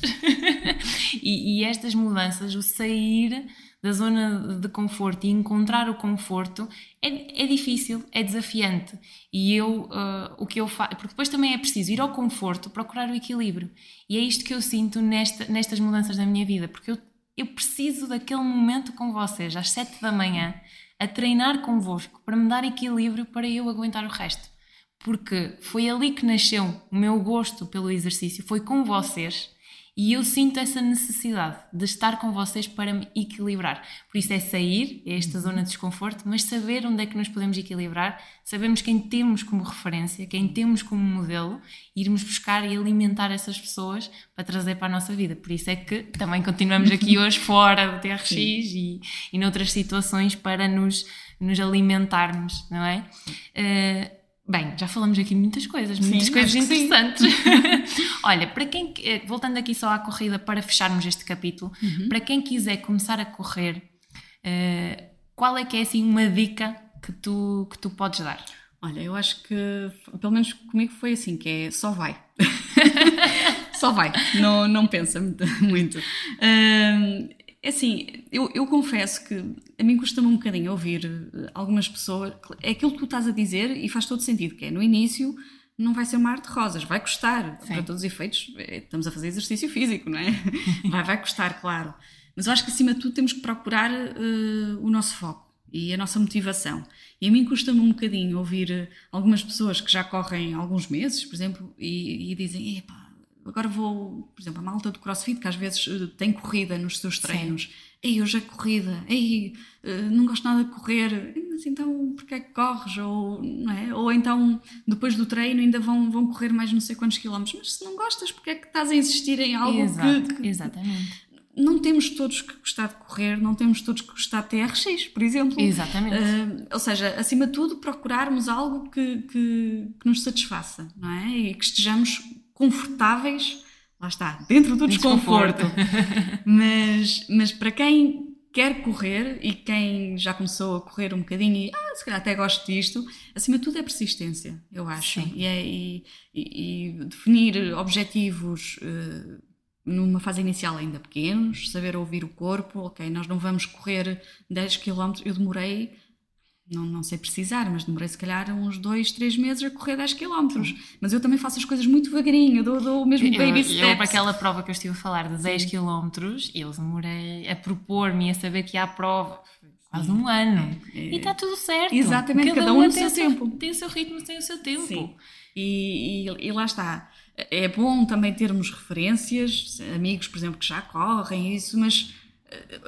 e, e estas mudanças, o sair da zona de conforto e encontrar o conforto é, é difícil, é desafiante. E eu, uh, o que eu faço, porque depois também é preciso ir ao conforto, procurar o equilíbrio. E é isto que eu sinto nesta, nestas mudanças da minha vida, porque eu, eu preciso daquele momento com vocês, às sete da manhã, a treinar convosco, para me dar equilíbrio para eu aguentar o resto. Porque foi ali que nasceu o meu gosto pelo exercício, foi com vocês e eu sinto essa necessidade de estar com vocês para me equilibrar. Por isso é sair, é esta zona de desconforto, mas saber onde é que nos podemos equilibrar, sabemos quem temos como referência, quem temos como modelo, irmos buscar e alimentar essas pessoas para trazer para a nossa vida. Por isso é que também continuamos aqui hoje fora do TRX e, e noutras situações para nos, nos alimentarmos, não é? Uh, Bem, já falamos aqui de muitas coisas, muitas sim, coisas interessantes. Olha, para quem, eh, voltando aqui só à corrida para fecharmos este capítulo, uhum. para quem quiser começar a correr, uh, qual é que é assim uma dica que tu, que tu podes dar? Olha, eu acho que, pelo menos comigo foi assim, que é só vai. só vai, não, não pensa muito. Uh, é assim, eu, eu confesso que a mim custa-me um bocadinho ouvir eh, algumas pessoas. É aquilo que tu estás a dizer e faz todo sentido, que é no início não vai ser um mar de rosas, vai custar. Sim. Para todos os efeitos, é, estamos a fazer exercício físico, não é? vai, vai custar, claro. Mas eu acho que acima de tudo temos que procurar uh, o nosso foco e a nossa motivação. E a mim custa-me um bocadinho ouvir eh, algumas pessoas que já correm alguns meses, por exemplo, e, e dizem: epá, agora vou, por exemplo, a malta do crossfit que às vezes eh, tem corrida nos seus treinos. Sim. Ei, hoje é corrida, ei, eh, não gosto nada de correr, mas então porquê é que corres? Ou, não é? Ou então depois do treino ainda vão, vão correr mais não sei quantos quilómetros, mas se não gostas, porquê é que estás a insistir em algo Exato, que, que, Exatamente. Não temos todos que gostar de correr, não temos todos que gostar de TRX, por exemplo. Exatamente. Uh, ou seja, acima de tudo, procurarmos algo que, que, que nos satisfaça, não é? E que estejamos confortáveis, lá está, dentro do desconforto. mas, mas para quem quer correr e quem já começou a correr um bocadinho e ah, se calhar até gosto disto, acima de tudo é persistência, eu acho. E, é, e, e, definir objetivos uh, numa fase inicial ainda pequenos, saber ouvir o corpo, ok, nós não vamos correr 10 km, eu demorei não, não sei precisar, mas demorei se calhar uns dois, três meses a correr 10 km. Mas eu também faço as coisas muito devagarinho, dou, dou o mesmo baby eu, steps. Eu, para aquela prova que eu estive a falar de 10 km, eu demorei a propor-me e a saber que há prova quase um ano. É, é. E está tudo certo. Exatamente, cada, cada um, no seu, seu tempo. Tem o seu ritmo, tem o seu tempo. Sim. E, e, e, lá está. É bom também termos referências, amigos, por exemplo, que já correm isso, mas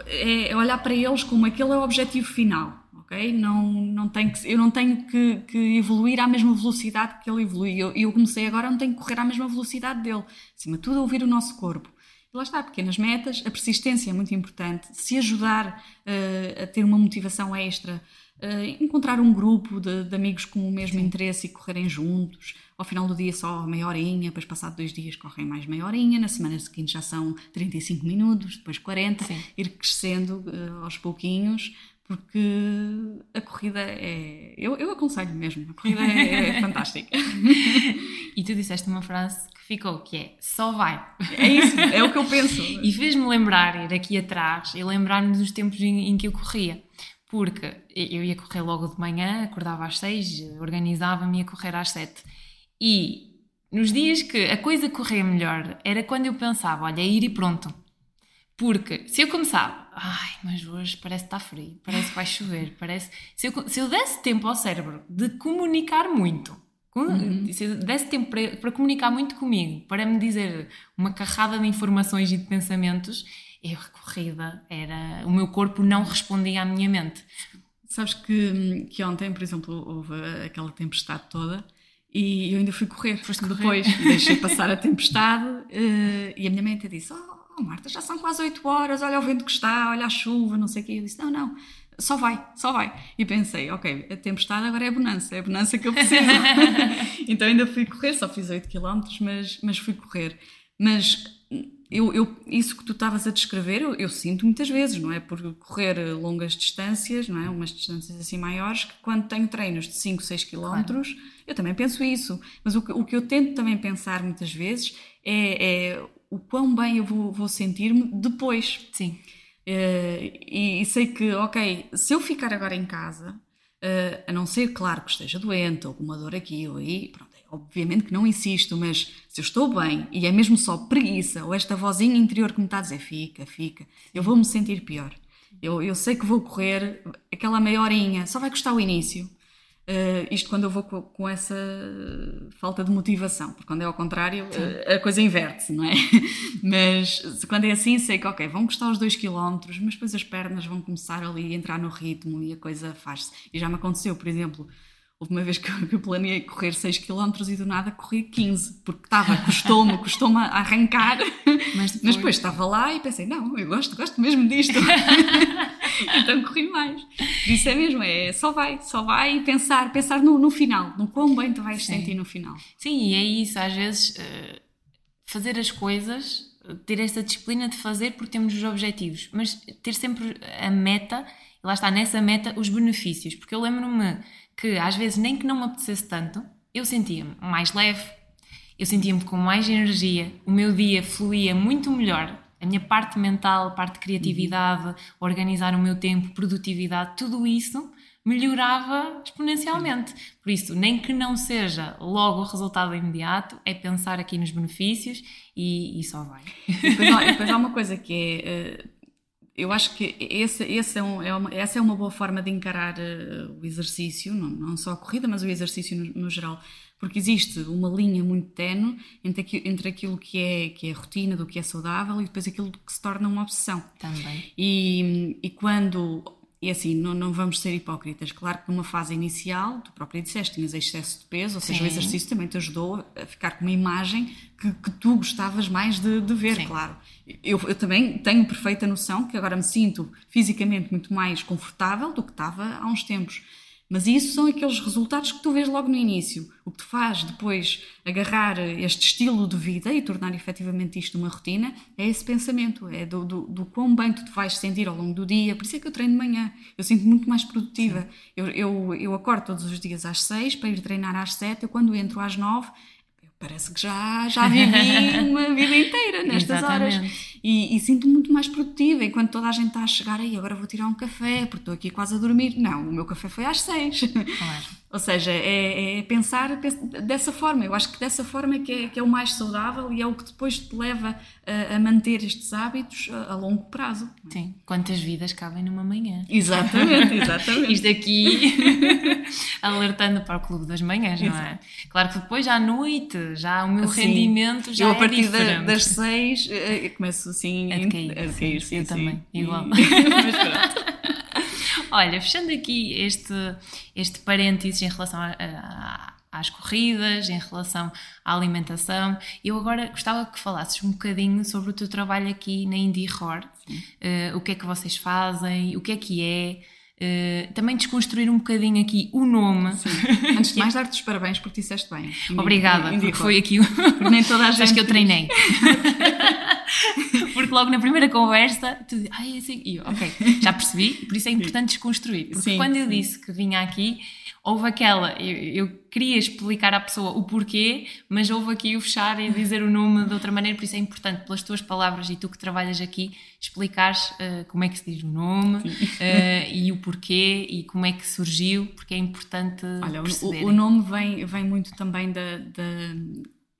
eh, é olhar para eles como aquele é o objetivo final ok? Não, não tenho que, eu não tenho que, que evoluir à mesma velocidade que ele evolui. Eu, eu comecei agora, não tenho que correr à mesma velocidade dele. Acima de tudo, ouvir o nosso corpo. E lá está, pequenas metas, a persistência é muito importante, se ajudar uh, a ter uma motivação extra, uh, encontrar um grupo de, de, amigos com o mesmo Sim. interesse e correrem juntos. Ao final do dia só meia horinha, depois passado dois dias correm mais meia horinha, na semana seguinte já são 35 minutos, depois 40, Sim. ir crescendo uh, aos pouquinhos, porque a corrida é. Eu, eu aconselho mesmo, a corrida é, é fantástica. E tu disseste uma frase que ficou, que é só vai. É isso, é o que eu penso. E fez-me lembrar, ir aqui atrás e lembrar-me dos tempos em, em, que eu corria. Porque eu ia correr logo de manhã, acordava às seis, organizava-me ia correr às sete. E nos dias que a coisa corria melhor, era quando eu pensava, olha, é ir e pronto Porque se eu começava, ai, mas hoje parece que está frio, parece que vai chover, parece. Se eu, se eu desse tempo ao cérebro de comunicar muito, uhum. se eu desse tempo para, para comunicar muito comigo, para me dizer uma carrada de informações e de pensamentos, eu recorrida, era. O meu corpo não respondia à minha mente. Sabes que, que ontem, por exemplo, houve aquela tempestade toda e eu ainda fui correr. Foste depois, correr. deixei passar a tempestade uh, e a minha mãe até disse: Oh, Marta, já são quase 8 horas, olha o vento que está, olha a chuva, não sei o quê. Eu disse: Não, não, só vai, só vai. E pensei: Ok, a tempestade agora é a bonança, é a bonança que eu preciso. então ainda fui correr, só fiz 8 km, mas, mas fui correr. Mas eu, eu, isso que tu estavas a descrever, eu, eu, sinto muitas vezes, não é? Por correr longas distâncias, não é? Umas distâncias assim maiores, que quando tenho treinos de 5, 6 km, claro. eu também penso isso. Mas o que, o que eu tento também pensar muitas vezes é, é o quão bem eu vou, vou sentir-me depois. Sim. Uh, e, e, sei que, ok, se eu ficar agora em casa, uh, a não ser, claro, que esteja doente, ou com uma dor aqui ou aí, pronto obviamente que não insisto, mas se eu estou bem e é mesmo só preguiça ou esta vozinha interior que me está a dizer fica, fica, eu vou me sentir pior. Eu, eu sei que vou correr aquela meia horinha, só vai custar o início. Uh, isto quando eu vou com, com, essa falta de motivação, porque quando é ao contrário uh, a coisa inverte-se, não é? mas quando é assim, sei que, ok, vão custar os 2 km, mas depois as pernas vão começar ali a entrar no ritmo e a coisa faz-se. E já me aconteceu, por exemplo, Houve uma vez que eu planeei correr 6 km e do nada corri 15, porque estava, custou-me, custou-me a arrancar, mas depois... mas depois... estava lá e pensei, não, eu gosto, gosto mesmo disto. então corri mais. Isso é mesmo, é só vai, só vai pensar, pensar no, no final, no quão bem tu vais Sim. sentir no final. Sim, e é isso, às vezes uh, fazer as coisas, ter essa disciplina de fazer porque temos os objetivos, mas ter sempre a meta, e lá está, nessa meta, os benefícios, porque eu lembro-me que às vezes nem que não me apetecesse tanto, eu sentia-me mais leve, eu sentia-me com mais energia, o meu dia fluía muito melhor, a minha parte mental, parte de criatividade, uhum. organizar o meu tempo, produtividade, tudo isso melhorava exponencialmente. Por isso, nem que não seja logo o resultado imediato, é pensar aqui nos benefícios e, e só vai. E depois, há, depois há uma coisa que é. Uh eu acho que esse, esse é, um, é uma, essa é uma boa forma de encarar uh, o exercício, não, não, só a corrida, mas o exercício no, no geral, porque existe uma linha muito tenue entre, entre aquilo que é, que é rotina, do que é saudável, e depois aquilo que se torna uma obsessão. Também. E, e quando e assim, não, não vamos ser hipócritas. Claro que numa fase inicial, tu própria disseste, tinhas excesso de peso, ou seja, Sim. o exercício também te ajudou a ficar com uma imagem que, que tu gostavas mais de, de ver, Sim. claro. Eu, eu, também tenho perfeita noção que agora me sinto fisicamente muito mais confortável do que estava há uns tempos. Mas isso são aqueles resultados que tu vês logo no início. O que te faz depois agarrar este estilo de vida e tornar efetivamente isto uma rotina é esse pensamento, é do, do, do quão bem tu te vais sentir ao longo do dia. Por isso é que eu treino de manhã. Eu sinto muito mais produtiva. Eu, eu, eu acordo todos os dias às seis para ir treinar às sete. Eu, quando entro às nove, parece que já, já vivi uma vida inteira nestas Exatamente. horas e, e sinto-me muito mais produtiva enquanto toda a gente está a chegar aí agora vou tirar um café porque estou aqui quase a dormir não, o meu café foi às seis claro. Ou seja, é, é, pensar dessa forma. Eu acho que dessa forma é que é, que é o mais saudável e é o que depois te leva a, a manter estes hábitos a, a, longo prazo. Sim. Quantas vidas cabem numa manhã? Exatamente, exatamente. Isto aqui alertando para o clube das manhãs, não é? Claro que depois à noite já o meu assim, rendimento já eu, a partir é das seis eh, começo assim a decair. A sim, eu sim. também, igual. Mas pronto. Olha, fechando aqui este, este parênteses em relação a, a, às corridas, em relação à alimentação, eu agora gostava que falasses um bocadinho sobre o teu trabalho aqui na Indie Roar, uh, o que é que vocês fazem, o que é que é. Uh, também desconstruir um bocadinho aqui o nome. Sim. Antes de mais, dar-te os parabéns porque disseste bem. Obrigada, porque foi aqui. Porque nem toda a gente. que eu treinei. porque logo na primeira conversa, tu dizes, ai, assim, e eu, ok, já percebi, por isso é importante desconstruir. Porque sim, quando eu disse que vinha aqui, houve aquela, eu, eu, queria explicar à pessoa o porquê, mas houve aqui o fechar e dizer o nome de outra maneira, por isso é importante, pelas tuas palavras e tu que trabalhas aqui, explicares uh, como é que se diz o nome uh, e o porquê e como é que surgiu, porque é importante Olha, o, o, nome vem, vem muito também da... da...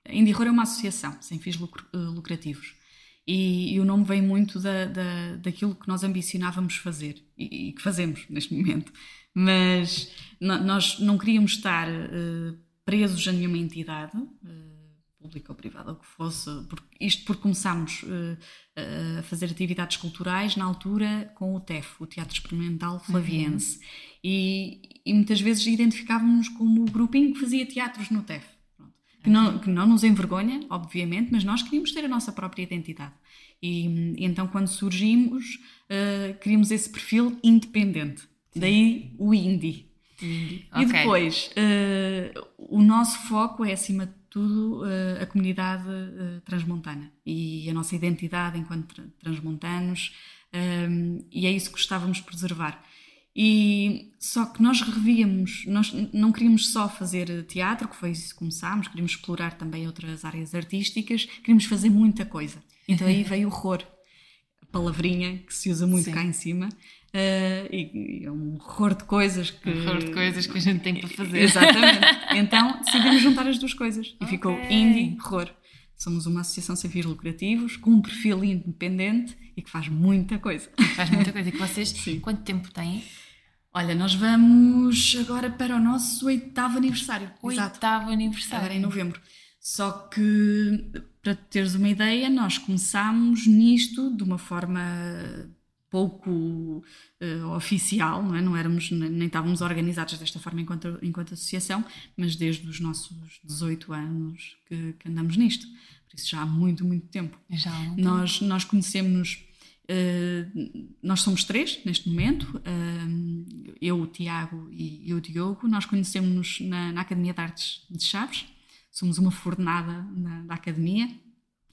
Indie é uma associação sem fins lucrativos E, e, o nome vem muito da, da, daquilo que nós ambicionávamos fazer e, e que fazemos neste momento. Mas nós não queríamos estar uh, presos a nenhuma entidade, uh, pública ou privada, ou que fosse, porque, isto porque começámos uh, a fazer atividades culturais na altura com o TEF, o Teatro Experimental Flaviense. Uhum. E, e, muitas vezes identificávamos como o grupinho que fazia teatros no TEF. Que não, que não nos envergonha, obviamente, mas nós queríamos ter a nossa própria identidade. E, e então, quando surgimos, uh, queríamos esse perfil independente. Sim. Daí o indie. indie. E okay. depois, uh, o nosso foco é, acima de tudo, uh, a comunidade transmontana e a nossa identidade enquanto transmontanos, e é isso que gostávamos de preservar. E só que nós revíamos, nós não queríamos só fazer teatro, que foi isso que começámos, queríamos explorar também outras áreas artísticas, queríamos fazer muita coisa. Então aí veio o horror, a palavrinha que se usa muito Sim. cá em cima, uh, e, e, é um horror de coisas que. Um horror de coisas que a gente tem para fazer. Exatamente. Então decidimos juntar as duas coisas e okay. ficou indie horror. Somos uma associação sem fins lucrativos, com um perfil independente e que faz muita coisa. Faz muita coisa. E que vocês, Sim. quanto tempo têm? Olha, nós vamos agora para o nosso oitavo aniversário. Oitavo aniversário. Agora em novembro. Só que, para teres uma ideia, nós começámos nisto de uma forma pouco uh, oficial, não, é? não éramos, nem estávamos organizados desta forma enquanto, enquanto associação, mas desde os nossos 18 anos que, que andamos nisto. Por isso já há muito, muito tempo. Já há muito nós, tempo. nós conhecemos Uh, nós somos três neste momento, uh, eu, o Tiago e, o Diogo. Nós conhecemos-nos na, na, Academia de Artes de Chaves, somos uma fornada na, da Academia,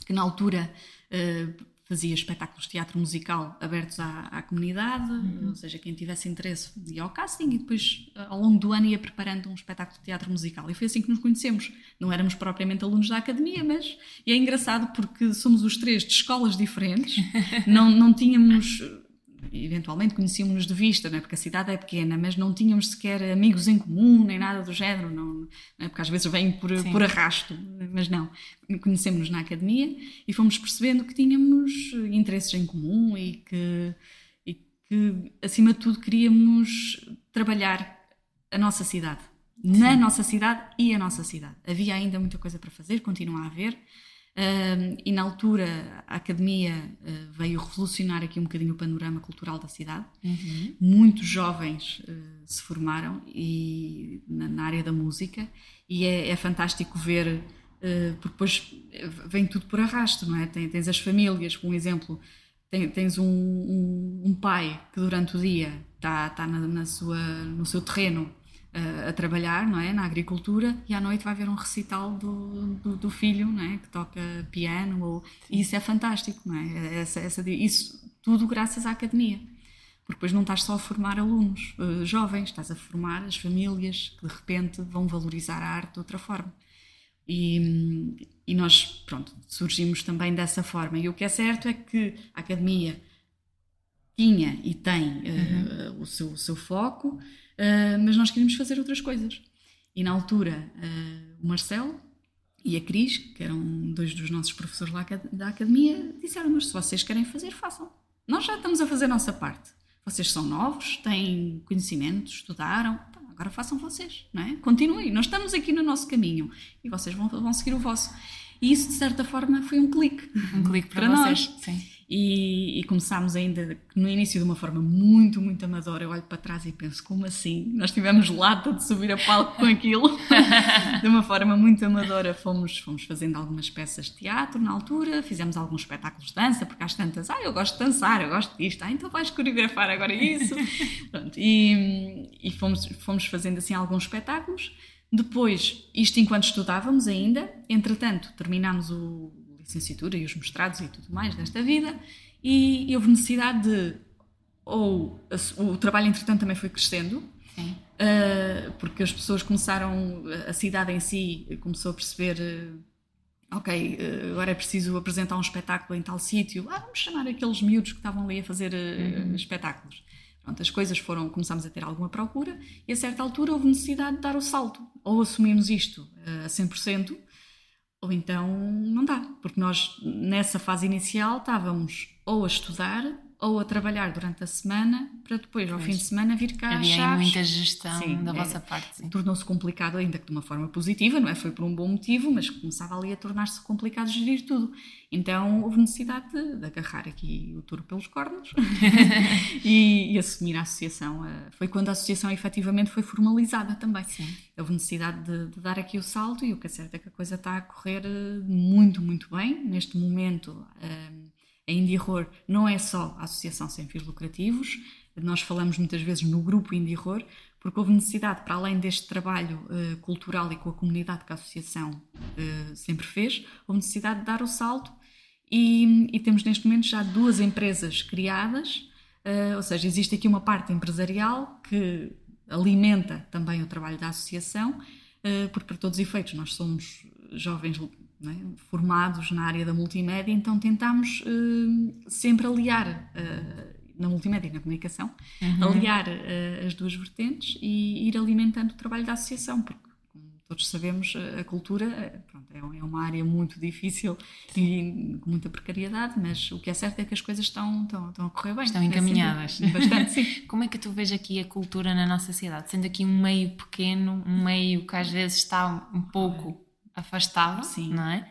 que na altura uh, fazia espetáculos de teatro musical abertos à, à comunidade, uhum. ou seja, quem tivesse interesse ia ao casting e depois, ao longo do ano, ia preparando um espetáculo de teatro musical. E foi assim que nos conhecemos. Não éramos propriamente alunos da academia, mas e é engraçado porque somos os três de escolas diferentes, não, não tínhamos eventualmente conhecíamos-nos de vista, não é? porque a cidade é pequena, mas não tínhamos sequer amigos em comum, nem nada do género, não, não é? porque às vezes vêm por, por arrasto, mas não. Conhecemos-nos na academia e fomos percebendo que tínhamos interesses em comum e que, e que acima de tudo, queríamos trabalhar a nossa cidade. Sim. Na nossa cidade e a nossa cidade. Havia ainda muita coisa para fazer, continua a haver. Uh, e na altura a academia uh, veio revolucionar aqui um bocadinho o panorama cultural da cidade. Uhum. Muitos jovens uh, se formaram e, na, na, área da música e é, é fantástico ver, ah, porque depois vem tudo por arrasto, não é? Tens, tens as famílias, por um exemplo, tens, tens um, um, um, pai que durante o dia está, está na, na sua, no seu terreno a, a, trabalhar não é, na agricultura e à noite vai ver um recital do, do, do filho não é, que toca piano ou, e isso é fantástico não é? Essa, essa, isso tudo graças à academia porque depois não estás só a formar alunos uh, jovens, estás a formar as famílias que de repente vão valorizar a arte de outra forma e, e nós pronto surgimos também dessa forma e o que é certo é que a academia tinha e tem uh, uhum. o, seu, o seu foco uh, mas nós queríamos fazer outras coisas. E na altura, uh, o Marcelo e a Cris, que eram dois dos nossos professores lá da academia, disseram-nos: se vocês querem fazer, façam. Nós já estamos a fazer a nossa parte. Vocês são novos, têm conhecimento, estudaram, então agora façam vocês, não é? Continuem, nós estamos aqui no nosso caminho e vocês vão, vão seguir o vosso. E isso, de certa forma, foi um clique. Um clique para, para nós. Sim. E, e, começámos ainda no início de uma forma muito, muito amadora. Eu olho para trás e penso, como assim? Nós tivemos lata de subir a palco com aquilo. de uma forma muito amadora fomos, fomos fazendo algumas peças de teatro na altura, fizemos alguns espetáculos de dança, porque às tantas, ah, eu gosto de dançar, eu gosto disto, ah, então vais coreografar agora isso. Pronto, e, e fomos, fomos fazendo assim alguns espetáculos. Depois, isto enquanto estudávamos ainda, entretanto, terminámos o licenciatura e os mestrados e tudo mais desta vida, e houve necessidade de. Ou o trabalho, entretanto, também foi crescendo, uh, porque as pessoas começaram, a cidade em si começou a perceber. Uh, ok, uh, agora é preciso apresentar um espetáculo em tal sítio. Ah, vamos chamar aqueles miúdos que estavam ali a fazer uhum. espetáculos. Pronto, as coisas foram, começámos a ter alguma procura e a certa altura houve necessidade de dar o salto. Ou assumimos isto a 100%, ou então não dá, porque nós nessa fase inicial estávamos ou a estudar ou a trabalhar durante a semana para depois, ao pois. fim de semana, vir cá Havia chaves. muita gestão sim, da é, vossa parte. Tornou-se complicado, ainda que de uma forma positiva, não é? Foi por um bom motivo, mas começava ali a tornar-se complicado gerir tudo. Então houve necessidade de, de agarrar aqui o touro pelos cornos e, e, assumir a associação. Eh, foi quando a associação efetivamente foi formalizada também. Sim. Houve necessidade de, de, dar aqui o salto e o que é certo é que a coisa está a correr eh, muito, muito bem. Neste momento. A Indie Horror não é só a associação sem fins lucrativos, nós falamos muitas vezes no grupo Indie Horror, porque houve necessidade, para além deste trabalho uh, cultural e com a comunidade que a associação uh, sempre fez, houve necessidade de dar o salto e, e temos neste momento já duas empresas criadas, uh, ou seja, existe aqui uma parte empresarial que alimenta também o trabalho da associação, porque para todos os efeitos nós somos jovens é? formados na área da multimédia, então tentámos uh, sempre aliar, uh, na multimédia e na comunicação, uhum. aliar uh, as duas vertentes e ir alimentando o trabalho da associação, porque, como todos sabemos, a cultura pronto, é, é uma área muito difícil e com muita precariedade, mas o que é certo é que as coisas estão, estão, estão a correr bem. Estão é encaminhadas. Bastante, sim. Como é que tu vês aqui a cultura na nossa cidade? Sendo aqui um meio pequeno, um meio que às vezes está um pouco afastado, Sim. não é?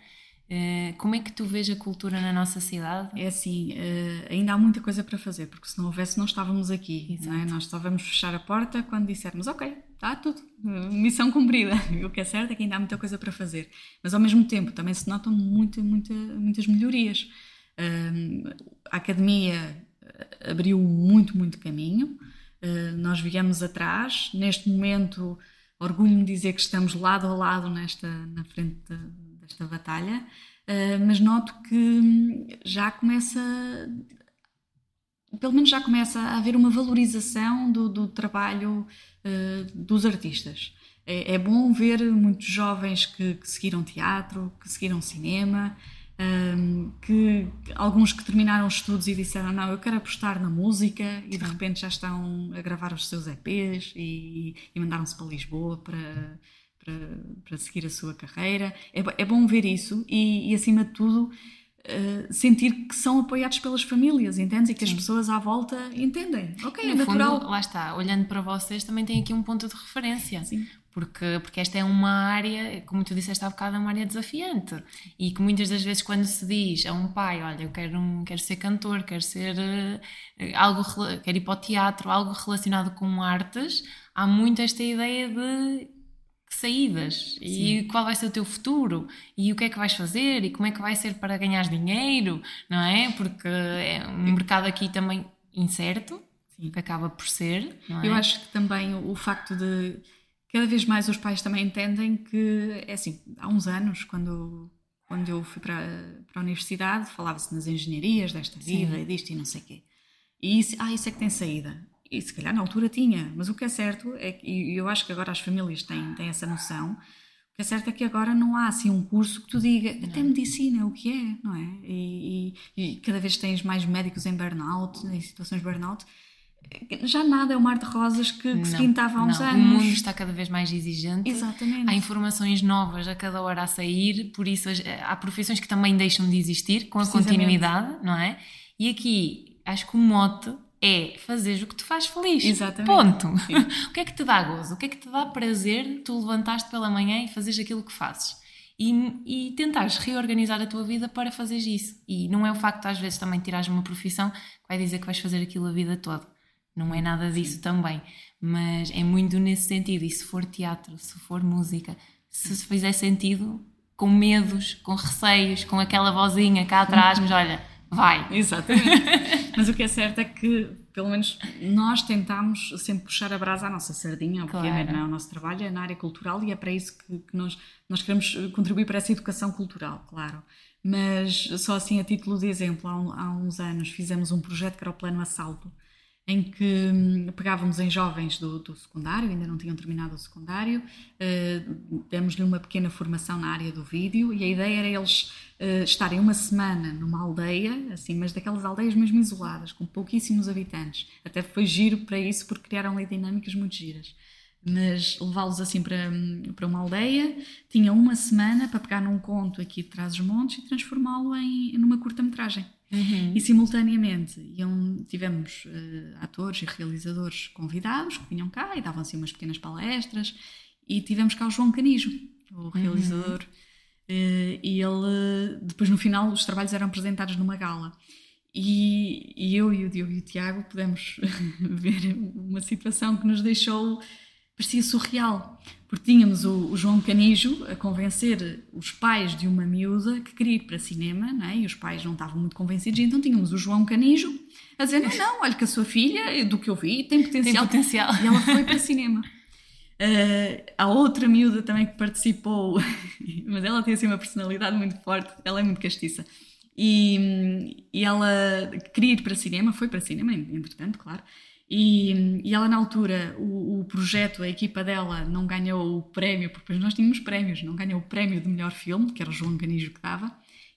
Uh, como é que tu vês a cultura na nossa cidade? É assim, uh, ainda há muita coisa para fazer, porque se não houvesse não estávamos aqui, não é? Nós só vamos fechar a porta quando dissermos, ok, está tudo, uh, missão cumprida. o que é certo é que ainda há muita coisa para fazer. Mas ao mesmo tempo também se notam muito, muito, muitas melhorias. a academia abriu muito, muito caminho. nós viemos atrás, neste momento orgulho-me dizer que estamos lado a lado nesta, na frente desta batalha, uh, mas noto que já começa, pelo menos já começa a haver uma valorização do, do trabalho uh, dos artistas. É, é, bom ver muitos jovens que, que seguiram teatro, que seguiram cinema, um, que alguns que terminaram os estudos e disseram não, eu quero apostar na música e de repente já estão a gravar os seus EPs e, e mandaram-se para Lisboa para, para, para, seguir a sua carreira. É, é bom ver isso e, e acima de tudo Uh, sentir que são apoiados pelas famílias, entendes? E que Sim. as pessoas à volta entendem. Ok, no é natural. Fundo, lá está, olhando para vocês também tem aqui um ponto de referência. Sim porque, porque esta é uma área, como tu disseste há bocado, é uma área desafiante e que muitas das vezes quando se diz a um pai, olha, eu quero, um, quero ser cantor, quero ser uh, algo, quero ir para o teatro, algo relacionado com artes, há muito esta ideia de saídas Sim. e qual vai ser o teu futuro e o que é que vais fazer e como é que vai ser para ganhar dinheiro, não é? Porque é um mercado aqui também incerto, Sim. que acaba por ser. É? Eu acho que também o facto de cada vez mais os pais também entendem que, é assim, há uns anos, quando, quando eu fui para, para a universidade, falava-se nas engenharias desta vida Sim. e disto e não sei o quê. E isso, ah, isso é que tem saída. E se calhar na altura tinha, mas o que é certo é que, e eu acho que agora as famílias têm, têm essa noção, o que é certo é que agora não há assim um curso que tu diga, não. até medicina, o que é, não é? E, e, e, cada vez tens mais médicos em burnout, em situações de burnout, já nada é o mar de rosas que, que se pintava há uns não. anos. O mundo está cada vez mais exigente. Exatamente. Há informações novas a cada hora a sair, por isso há profissões que também deixam de existir com a continuidade, não é? E aqui acho que o mote é fazer o que te faz feliz. Exatamente. Ponto. o que é que te dá gozo? O que é que te dá prazer tu levantaste pela manhã e fazes aquilo que fazes? E, e tentares reorganizar a tua vida para fazeres isso. E não é o facto, às vezes, também tirares uma profissão que vai dizer que vais fazer aquilo a vida toda não é nada disso Sim. também, mas é muito nesse sentido. E se for teatro, se for música, se fizer sentido, com medos, com receios, com aquela vozinha cá atrás, mas olha, vai. Exatamente. mas o que é certo é que, pelo menos, nós tentamos sempre puxar a brasa à nossa sardinha, obviamente, claro. não é? O nosso trabalho é na área cultural e é para isso que, que nós, nós queremos contribuir para essa educação cultural, claro. Mas só assim, a título de exemplo, há uns anos fizemos um projeto que era o Plano Assalto, em que hum, pegávamos em jovens do, do, secundário, ainda não tinham terminado o secundário, uh, demos-lhe uma pequena formação na área do vídeo e a ideia era eles uh, estarem uma semana numa aldeia, assim, mas daquelas aldeias mesmo isoladas, com pouquíssimos habitantes. Até foi giro para isso porque criaram ali dinâmicas muito giras. Mas levá-los assim para, para uma aldeia, tinha uma semana para pegar num conto aqui de Trás-os-Montes e transformá-lo em numa curta-metragem. Uhum. E simultaneamente iam, tivemos uh, atores e realizadores convidados que vinham cá e davam assim umas pequenas palestras e tivemos cá o João Canijo, o realizador, uhum. uh, e ele depois no final os trabalhos eram apresentados numa gala. E, e eu e o Diogo e o Tiago pudemos ver uma situação que nos deixou parecia surreal, porque tínhamos o, o, João Canijo a convencer os pais de uma miúda que queria ir para cinema, não é? e os pais não estavam muito convencidos, então tínhamos o João Canijo a dizer: não, não, olha que a sua filha, do que eu vi, tem potencial. Tem potencial. E ela foi para cinema. Uh, há outra miúda também que participou, mas ela tem assim uma personalidade muito forte, ela é muito castiça. E, e ela queria ir para cinema, foi para cinema, entretanto, claro, e, e ela, na altura, o, o, projeto, a equipa dela não ganhou o prémio, porque depois nós tínhamos prémios, não ganhou o prémio de melhor filme, que era o João Canijo que dava.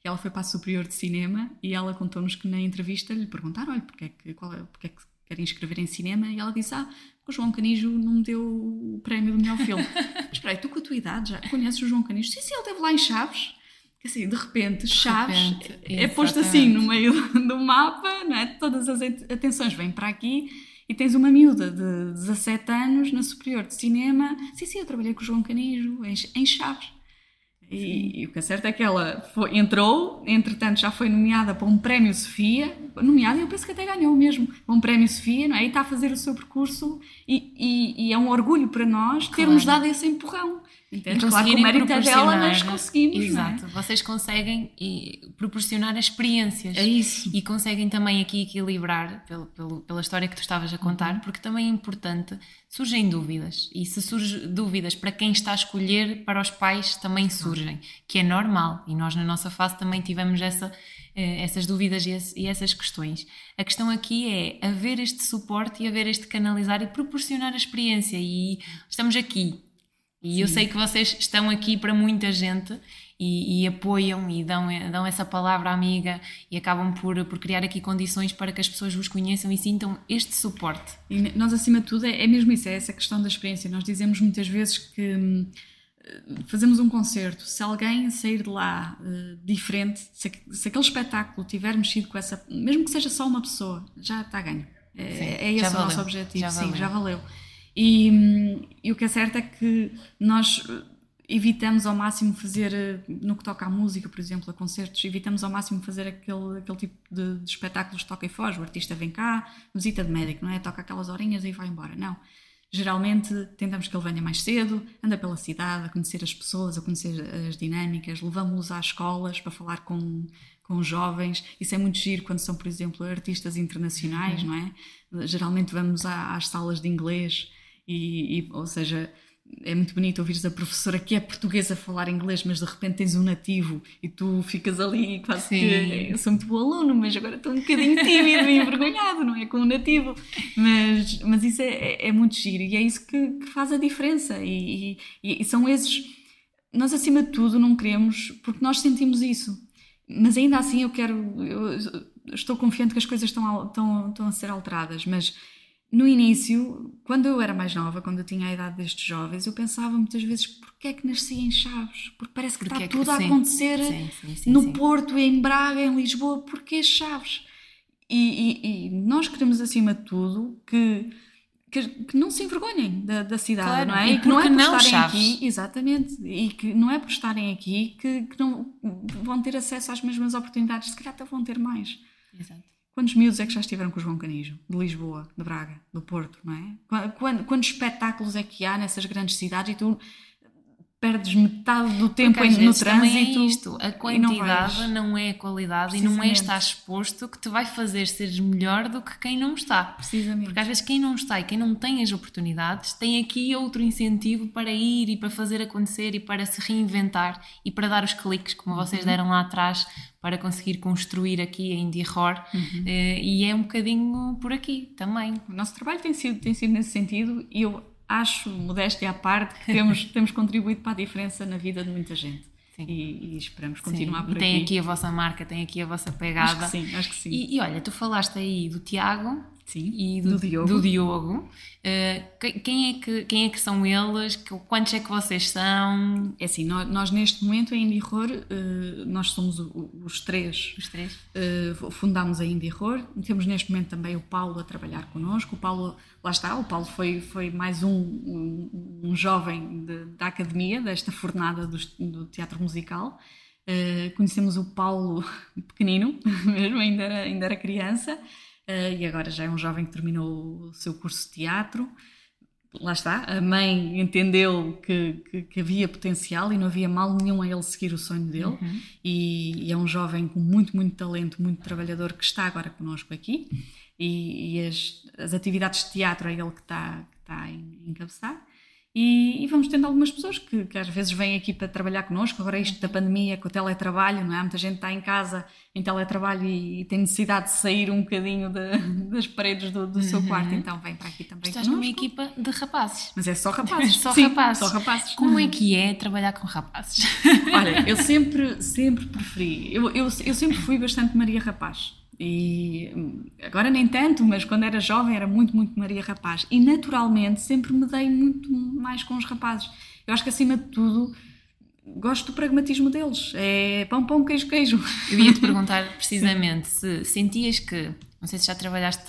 E ela foi para a Superior de Cinema e ela contou-nos que na entrevista lhe perguntaram: olha, porque é que, qual é, porque é que quer inscrever em cinema? E ela disse: ah, o João Canijo não me deu o prémio do melhor filme. Mas espera aí, tu com a tua idade já conheces o João Canijo? Sim, sim, ele esteve lá em Chaves. Assim, de repente, Chaves de repente, é posto assim no meio do mapa, não é? Todas as atenções vêm para aqui e tens uma miúda de 17 anos na Superior de Cinema. Sim, sim, eu trabalhei com o João Canijo em, em Chaves. E, e, o que é certo é que ela foi, entrou, entretanto já foi nomeada para um Prémio Sofia, nomeada, e eu penso que até ganhou mesmo, para um Prémio Sofia, não é? E está a fazer o seu percurso, e, e, e é um orgulho para nós termos claro. dado esse empurrão. Entende? Claro que o mérito é dela, nós conseguimos. É? Exato, é? vocês conseguem proporcionar experiências. É isso. E conseguem também aqui equilibrar, pelo, pelo, pela história que tu estavas a contar, uhum. porque também é importante, surgem dúvidas. E se surgem dúvidas para quem está a escolher, para os pais também surgem, que é normal. E nós na nossa fase também tivemos essa, eh, essas dúvidas e essas questões. A questão aqui é haver este suporte e haver este canalizar e proporcionar a experiência. E estamos aqui e Sim. eu sei que vocês estão aqui para muita gente e, e, apoiam e dão, dão essa palavra amiga e acabam por, por criar aqui condições para que as pessoas vos conheçam e sintam este suporte. E nós, acima de tudo, é, é mesmo isso, é essa questão da experiência. Nós dizemos muitas vezes que hum, fazemos um concerto, se alguém sair de lá uh, diferente, se, se, aquele espetáculo tiver mexido com essa, mesmo que seja só uma pessoa, já está ganho. É, sim, é esse o nosso objetivo, já sim, já valeu. E, e, o que é certo é que nós evitamos ao máximo fazer, no que toca à música, por exemplo, a concertos, evitamos ao máximo fazer aquele, aquele tipo de, de espetáculos de toca e foge. O artista vem cá, visita de médico, não é? Toca aquelas horinhas e vai embora. Não. Geralmente tentamos que ele venha mais cedo, anda pela cidade, a conhecer as pessoas, a conhecer as dinâmicas, levamos-los às escolas para falar com, com jovens. Isso é muito giro quando são, por exemplo, artistas internacionais, uhum. não é? Geralmente vamos às salas de inglês e, e, ou seja, é muito bonito ouvires a professora que é portuguesa falar inglês, mas de repente tens um nativo e tu ficas ali quase Sim. que eu sou muito bom aluno, mas agora estou um bocadinho tímido e envergonhado, não é? Com um nativo. Mas, mas isso é, é, é muito giro e é isso que, que faz a diferença. E, e, e, são esses. Nós, acima de tudo, não queremos, porque nós sentimos isso. Mas ainda assim, eu quero. Eu estou confiante que as coisas estão, estão, estão a ser alteradas, mas no início, quando eu era mais nova, quando eu tinha a idade destes jovens, eu pensava muitas vezes porquê é que nasci em Chaves? Porque parece que porque está é que, tudo sim, a acontecer sim, sim, no Porto, em Braga, em Lisboa, porquê Chaves? E, e, e, nós queremos, acima de tudo, que, que, que não se envergonhem da, da cidade, claro, não é? E que não é por não estarem Chaves. aqui, exatamente, e que não é por estarem aqui que, que não vão ter acesso às mesmas oportunidades, se calhar até vão ter mais. Exato. Quantos miúdos é que já estiveram com o João Canijo? De Lisboa, de Braga, do Porto, não é? Quantos espetáculos é que há nessas grandes cidades e tu perdes metade do tempo Porque, no trânsito. É isto, a quantidade não, não, é a qualidade e não é estar exposto que te vai fazer seres melhor do que quem não está. Precisamente. Porque às vezes quem não está e quem não tem as oportunidades tem aqui outro incentivo para ir e para fazer acontecer e para se reinventar e para dar os cliques, como vocês uhum. deram lá atrás, para conseguir construir aqui a Indie Horror uhum. Eh, e é um bocadinho por aqui também. O nosso trabalho tem sido, tem sido nesse sentido e eu acho, modéstia à parte, que temos, temos contribuído para a diferença na vida de muita gente. E, e, esperamos continuar sim. por e tem aqui. a vossa marca, tem aqui a vossa pegada. Acho que sim, acho que sim. E, e olha, tu falaste aí do Tiago Sim, e do, do Diogo. do Diogo. Uh, que- quem, é que, quem é que são eles? Quantos é que vocês são? É assim, nós, nós neste momento a Indie Horror, eh, nós somos o- os três Os três? Uh, fundámos a Indie Horror. Temos neste momento também o Paulo a trabalhar connosco. O Paulo, lá está, o Paulo foi, foi mais um, um, um jovem de- da academia, desta fornada do, do teatro musical. Uh, conhecemos o Paulo pequenino, mesmo, ainda era, ainda era criança, uh, e agora já é um jovem que terminou o seu curso de teatro lá está, a mãe entendeu que, que, que havia potencial e não havia mal nenhum a ele seguir o sonho dele. E, e é um jovem com muito, muito talento, muito trabalhador que está agora connosco aqui. E, e as, as atividades de teatro é ele que está, que está a en- encabeçar. E, e vamos tendo algumas pessoas que, que às vezes vêm aqui para trabalhar connosco. Agora, isto da pandemia, com o teletrabalho, não é? Muita gente está em casa em teletrabalho e, e tem necessidade de sair um bocadinho da- das paredes do, do seu quarto, então vem para aqui também. Estás numa connosco. equipa de rapazes. Mas é só rapazes. Só Sim, rapazes. Só rapazes. Como é que é trabalhar com rapazes? Olha, eu sempre, sempre preferi. Eu, eu, eu sempre fui bastante Maria Rapaz. E hum, agora nem tanto, mas quando era jovem era muito, muito Maria Rapaz. E naturalmente sempre me dei muito mais com os rapazes. Eu acho que acima de tudo gosto do pragmatismo deles. É pão, pão, queijo, queijo. Eu ia te perguntar precisamente se sentias que, não sei se já trabalhaste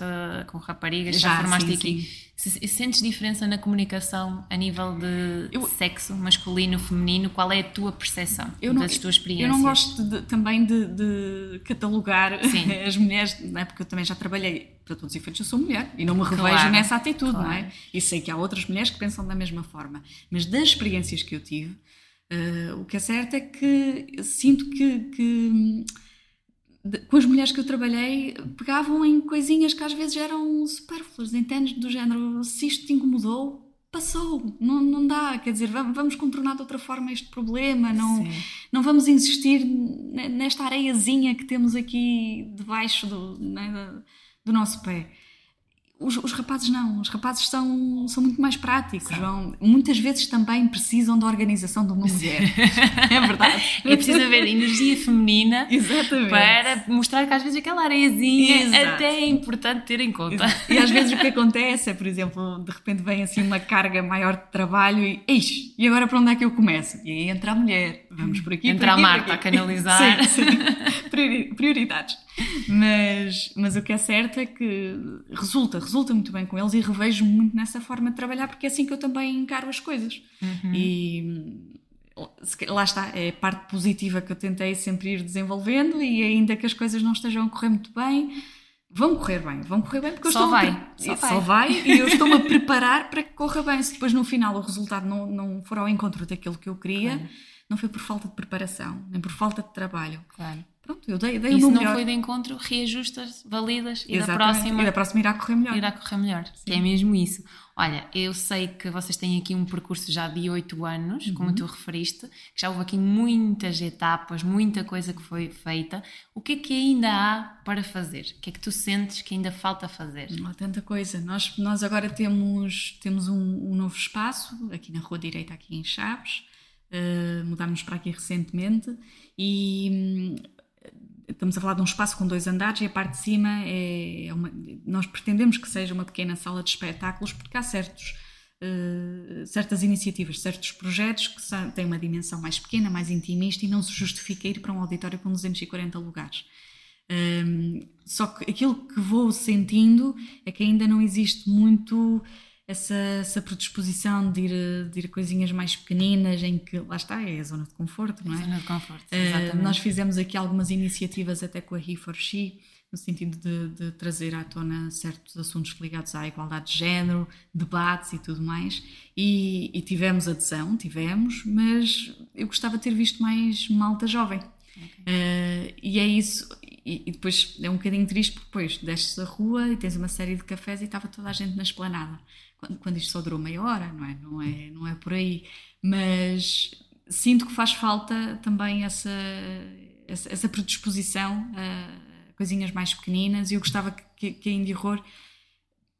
com raparigas, já, Já, formaste sim, aqui, se sentes diferença na comunicação a nível de Eu- sexo masculino, feminino, qual é a tua percepção Eu não, das tuas experiências? eu não gosto de- também de, de catalogar Sim. as mulheres, não é? porque eu também já trabalhei, para todos os efeitos, eu sou mulher e não me revejo Claro, nessa atitude, não claro. é? E sei que há outras mulheres que pensam da mesma forma. Mas das experiências que eu tive, eh, o que é certo é que sinto que, que, de- com as mulheres que eu trabalhei pegavam em coisinhas que às vezes eram supérfluas, entendes? Do género, se isto te incomodou, passou, não, não dá, quer dizer, vamos, contornar de outra forma este problema, não, Sim. não vamos insistir ne- nesta areiazinha que temos aqui debaixo do, né, do nosso pé. Os, os rapazes não, os rapazes são, são muito mais práticos, vão, muitas vezes também precisam da organização de uma mulher. é verdade. É preciso haver energia feminina Exatamente. para mostrar que às vezes aquela areiazinha Exato. até é importante ter em conta. E às vezes o que acontece é, por exemplo, de repente vem assim uma carga maior de trabalho e, Eixe, e agora para onde é que eu começo? E aí entra a mulher, vamos por aqui. Entra por aqui, a Marta a canalizar. Sim, sim. Priori- Prioridades. Mas, mas o que é certo é que resulta, resulta muito bem com eles e revejo-me muito nessa forma de trabalhar porque é assim que eu também encaro as coisas. E se ca- lá está, é a parte positiva que eu tentei sempre ir desenvolvendo e ainda que as coisas não estejam a correr muito bem, vão correr bem, vão correr bem porque eu Só estou a vai, pre- só só vai. vai e eu estou-me a preparar para que corra bem. Se depois no final o resultado não, não for ao encontro daquilo que eu queria, Claro. Não foi por falta de preparação, nem por falta de trabalho. Claro. Pronto, eu dei, dei E o se meu não melhor. foi de encontro, reajustas, validas e da Exatamente. próxima E da próxima irá correr melhor. irá correr melhor. Que é mesmo isso. Olha, eu sei que vocês têm aqui um percurso já de oito anos, como tu referiste, que já houve aqui muitas etapas, muita coisa que foi feita. O que é que ainda há para fazer? O que é que tu sentes que ainda falta fazer? Não há tanta coisa. Nós, nós agora temos, temos um, um novo espaço aqui na Rua Direita, aqui em Chaves. Uh, mudámos para aqui recentemente e hum, estamos a falar de um espaço com dois andares e a parte de cima é, é uma, nós pretendemos que seja uma pequena sala de espetáculos porque há certos uh, certas iniciativas, certos projetos que são- têm uma dimensão mais pequena, mais intimista e não se justifica ir para um auditório com 240 lugares. Um, só que aquilo que vou sentindo é que ainda não existe muito essa, essa predisposição de ir, de ir a coisinhas mais pequeninas, em que lá está, é a zona de conforto, não é? Zona de conforto, Uh, exatamente. nós fizemos aqui algumas iniciativas até com a He for She, no sentido de, de trazer à tona certos assuntos ligados à igualdade de género, debates e tudo mais. E, e tivemos adesão, tivemos, mas eu gostava de ter visto mais malta jovem. Uh, e é isso, e, e depois é um bocadinho triste porque depois desces a rua e tens uma série de cafés e estava toda a gente na esplanada. Quando, quando isto só durou meia hora, não é? Não é, não é por aí. Mas sinto que faz falta também essa, essa, essa predisposição a coisinhas mais pequeninas e eu gostava que, que a Indie Horror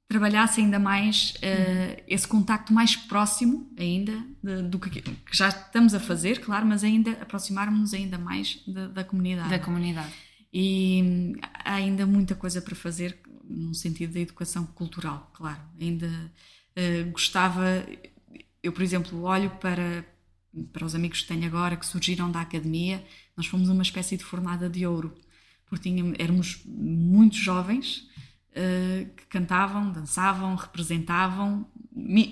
trabalhasse ainda mais uh, esse contacto mais próximo ainda de- do que, que já estamos a fazer, claro, mas ainda aproximarmos ainda mais da, da comunidade. Da comunidade. E há ainda muita coisa para fazer, num sentido da educação cultural, claro. Ainda uh, gostava, eu por exemplo, olho para, para os amigos que tenho agora que surgiram da academia, nós fomos uma espécie de fornada de ouro, porque tínhamos, éramos muito jovens uh, que cantavam, dançavam, representavam,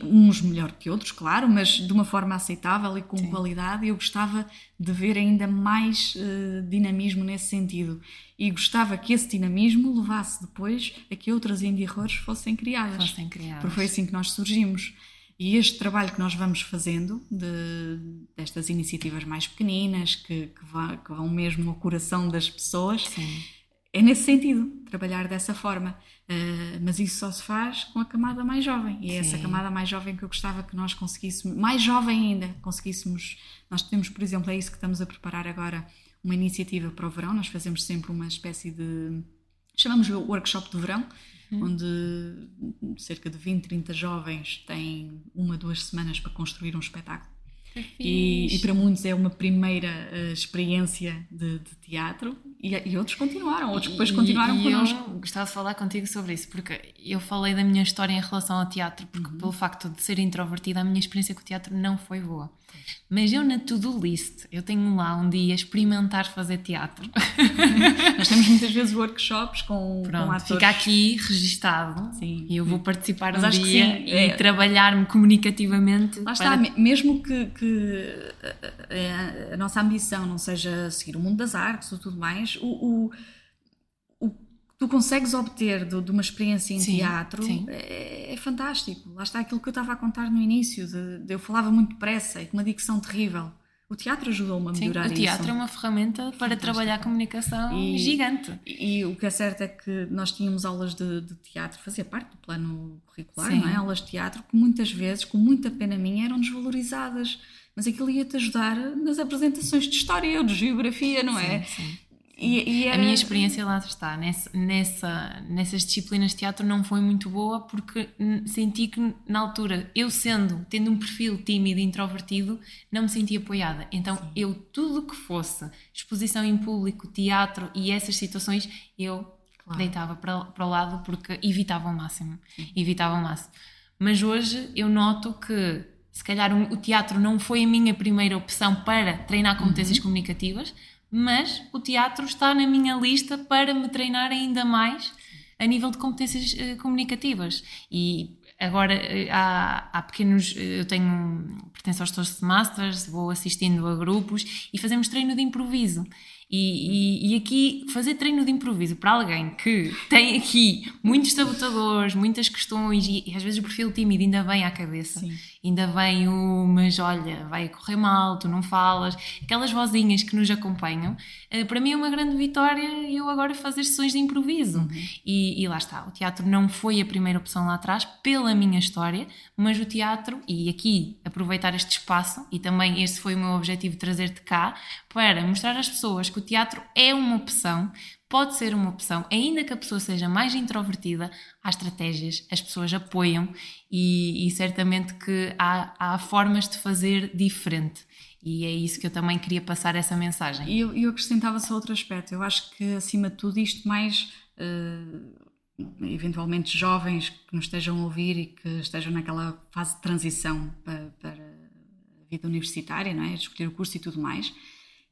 uns melhor que outros, claro, mas de uma forma aceitável e com Sim. qualidade. Eu gostava de ver ainda mais uh, dinamismo nesse sentido e gostava que esse dinamismo levasse depois a que outras indie horrors fossem criadas. Fossem criadas. Porque foi assim que nós surgimos. E este trabalho que nós vamos fazendo, de, destas iniciativas mais pequeninas, que, que, vá, que, vão mesmo ao coração das pessoas, Sim. É nesse sentido, trabalhar dessa forma. Uh, mas isso só se faz com a camada mais jovem. E é essa camada mais jovem que eu gostava que nós conseguíssemos, mais jovem ainda, conseguíssemos. Nós temos, por exemplo, é isso que estamos a preparar agora, uma iniciativa para o verão. Nós fazemos sempre uma espécie de. chamamos de workshop de verão uhum. onde cerca de 20, 30 jovens têm uma, duas semanas para construir um espetáculo. E, e, para muitos é uma primeira uh, experiência de, de teatro e, e, outros continuaram, outros depois continuaram e, connosco. Eu gostava de falar contigo sobre isso, porque eu falei da minha história em relação ao teatro, porque uhum. pelo facto de ser introvertida, a minha experiência com o teatro não foi boa. Mas eu na to-do list, eu tenho lá um dia experimentar fazer teatro. Nós temos muitas vezes workshops com, Pronto, com atores. Fica aqui registado sim, e eu vou participar Mas um dia e é. trabalhar-me comunicativamente. Lá está, para... mesmo que, que a, a, nossa ambição não seja seguir o mundo das artes ou tudo mais, o, o tu consegues obter de, de uma experiência em sim, teatro sim. É, é, fantástico. Lá está aquilo que eu estava a contar no início, de, de eu falava muito depressa e com uma dicção terrível. O teatro ajudou-me a melhorar isso. O teatro isso. é uma ferramenta Fantástico. para trabalhar a comunicação e, gigante. E, e, o que é certo é que nós tínhamos aulas de, de teatro, fazia parte do plano curricular, não é? Aulas de teatro que muitas vezes, com muita pena minha, eram desvalorizadas. Mas aquilo ia-te ajudar nas apresentações de história ou de geografia, não sim, é? Sim. E, e era... A minha experiência lá está, nessa, nessa, nessas disciplinas de teatro não foi muito boa porque senti que na altura, eu sendo, tendo um perfil tímido e introvertido, não me sentia apoiada. Então Sim. eu, tudo que fosse exposição em público, teatro e essas situações, eu claro. deitava para, para o lado porque evitava ao máximo. Sim. Evitava ao máximo. Mas hoje eu noto que se calhar o teatro não foi a minha primeira opção para treinar competências uhum. comunicativas, mas o teatro está na minha lista para me treinar ainda mais a nível de competências uh, comunicativas. E agora uh, há, há, pequenos. Uh, eu tenho. pertenço aos Toastmasters, vou assistindo a grupos e fazemos treino de improviso. E, e, e, aqui fazer treino de improviso para alguém que tem aqui muitos sabotadores, muitas questões e, e às vezes o perfil tímido ainda vem à cabeça, Sim. Ainda vem o mas olha, vai correr mal, tu não falas, aquelas vozinhas que nos acompanham, uh, para mim é uma grande vitória eu agora fazer sessões de improviso. Uhum. E, e lá está, o teatro não foi a primeira opção lá atrás, pela minha história, mas o teatro, e aqui aproveitar este espaço, e também este foi o meu objetivo trazer-te cá, para mostrar às pessoas que o teatro é uma opção, pode ser uma opção, ainda que a pessoa seja mais introvertida, há estratégias, as pessoas apoiam e, e certamente que há, há, formas de fazer diferente. E é isso que eu também queria passar essa mensagem. E eu, eu acrescentava só outro aspecto. Eu acho que, acima de tudo, isto mais. Uh eventualmente jovens que nos estejam a ouvir e que estejam naquela fase de transição para, para a vida universitária, não é? escolher o curso e tudo mais,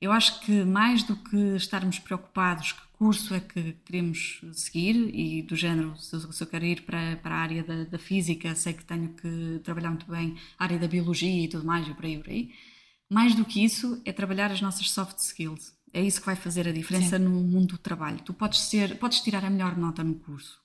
eu acho que mais do que estarmos preocupados que curso é que queremos seguir e do género, se eu, se eu quero ir para, para a área da, da, física, sei que tenho que trabalhar muito bem a área da biologia e tudo mais, e por aí, por aí. Mais do que isso, é trabalhar as nossas soft skills. É isso que vai fazer a diferença Sim. no mundo do trabalho. Tu podes ser, podes tirar a melhor nota no curso,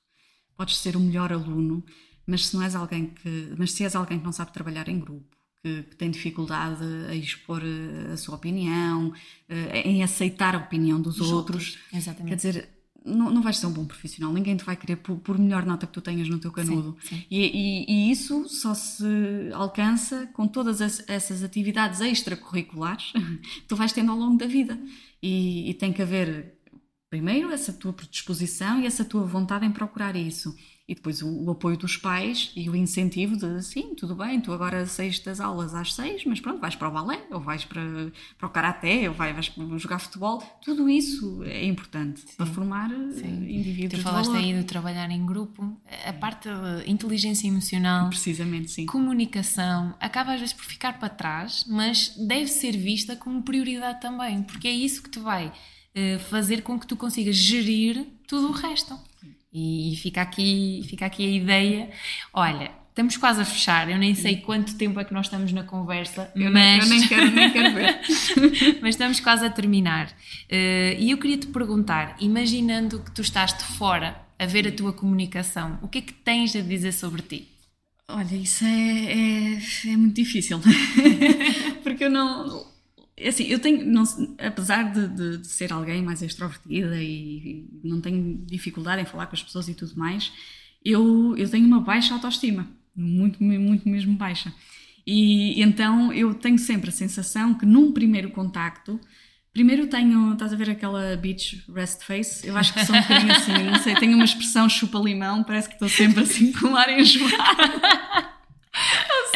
podes ser o melhor aluno, mas se não és alguém que, mas se és alguém que não sabe trabalhar em grupo, que, que, tem dificuldade a expor eh, a sua opinião, eh, em aceitar a opinião dos outros. outros. Exatamente. Quer dizer, não, não vais ser um bom profissional, ninguém te vai querer por, por melhor nota que tu tenhas no teu canudo. Sim, sim. E, e, e, isso só se alcança com todas as, essas atividades extracurriculares que tu vais tendo ao longo da vida. E, e tem que haver primeiro essa tua predisposição e essa tua vontade em procurar isso. E depois o, o, apoio dos pais e o incentivo de sim, tudo bem, tu agora saís das aulas às seis, mas pronto, vais para o balé, ou vais para, para o karaté, ou vais, vais jogar futebol. Tudo isso é importante sim. para formar sim. Eh, indivíduos. Tu falaste aí de trabalhar em grupo, a parte de inteligência emocional, precisamente, sim. comunicação, acaba às vezes por ficar para trás, mas deve ser vista como prioridade também, porque é isso que te vai eh, fazer com que tu consigas gerir tudo o resto. E fica aqui, fica aqui a ideia. Olha, estamos quase a fechar. Eu nem sei quanto tempo é que nós estamos na conversa, eu mas. Nem, eu nem quero, nem quero ver. mas estamos quase a terminar. Uh, e eu queria te perguntar, imaginando que tu estás de fora a ver a tua comunicação, o que é que tens a dizer sobre ti? Olha, isso é, é, é muito difícil. Porque eu não assim, eu tenho, não, apesar de, de, de, ser alguém mais extrovertida e, e, não tenho dificuldade em falar com as pessoas e tudo mais, eu, eu tenho uma baixa autoestima, muito, muito mesmo baixa. E então eu tenho sempre a sensação que num primeiro contacto, primeiro tenho, estás a ver aquela beach rest face? Eu acho que sou um bocadinho assim, não sei, tenho uma expressão chupa-limão, parece que estou sempre assim com o ar enjoado.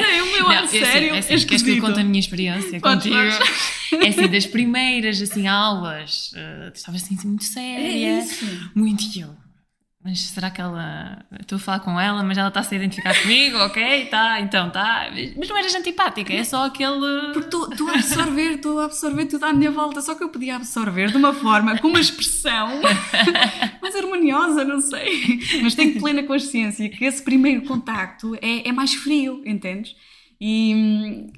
Sei, o meu não, sério. Assim, é assim, queres que eu conte a minha experiência contigo? É assim, das primeiras assim, aulas, uh, estava assim, assim muito séria. É isso. Muito eu mas será que ela. Estou a falar com ela, mas ela está a se identificar comigo, ok? Tá, então tá. Mas não eras antipática, é só aquele. Porque estou a absorver, estou a absorver tudo à minha volta, só que eu podia absorver de uma forma, com uma expressão mais harmoniosa, não sei. Mas tenho plena consciência que esse primeiro contacto é, é mais frio, entendes? E,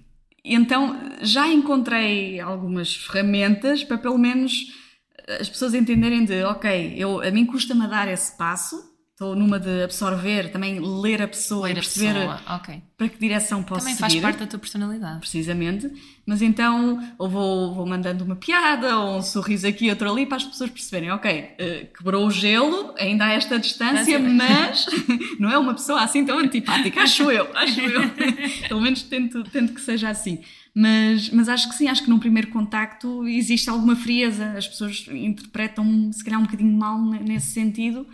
então já encontrei algumas ferramentas para pelo menos as pessoas entenderem de, ok, eu, a mim custa-me dar esse passo, estou numa de absorver, também ler a pessoa ler e perceber pessoa. Okay. para que direção posso também seguir. Também faz parte da tua personalidade. Precisamente. Mas então, ou vou, vou mandando uma piada, ou um sorriso aqui, outro ali, para as pessoas perceberem, ok, uh, quebrou o gelo, ainda há esta distância, mas não é uma pessoa assim tão antipática, acho eu, acho eu. Pelo menos tento, tento que seja assim. Mas, mas acho que sim, acho que num primeiro contacto existe alguma frieza, as pessoas interpretam se calhar um bocadinho mal nesse sentido.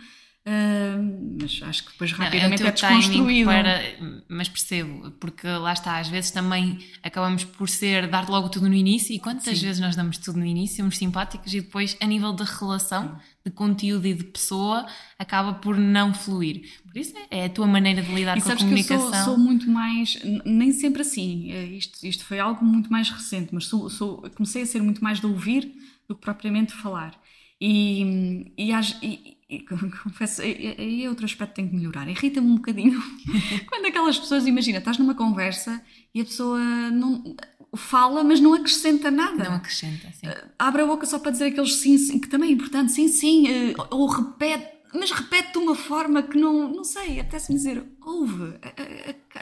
Uh, mas acho que depois rapidamente não, é, é desconstruído. Para, mas percebo, porque lá está, às vezes também acabamos por ser dar logo tudo no início, e quantas Sim. vezes nós damos tudo no início, somos simpáticos, e depois, a nível de relação, de conteúdo e de pessoa, acaba por não fluir. Por isso é, é a tua maneira de lidar e com a comunicação. Que eu sou, sou, muito mais, nem sempre assim, é, isto, isto foi algo muito mais recente, mas sou, sou, comecei a ser muito mais de ouvir do que propriamente falar. E, e, e confesso, aí é outro aspecto que tenho que melhorar. Irrita-me um bocadinho quando aquelas pessoas, imagina, estás numa conversa e a pessoa não fala, mas não acrescenta nada. Não acrescenta, sim. Abre a boca só para dizer aqueles sim, sim, que também é importante, sim, sim, eh, ou repete mas repete de uma forma que não, não sei, até se me dizer, ouve,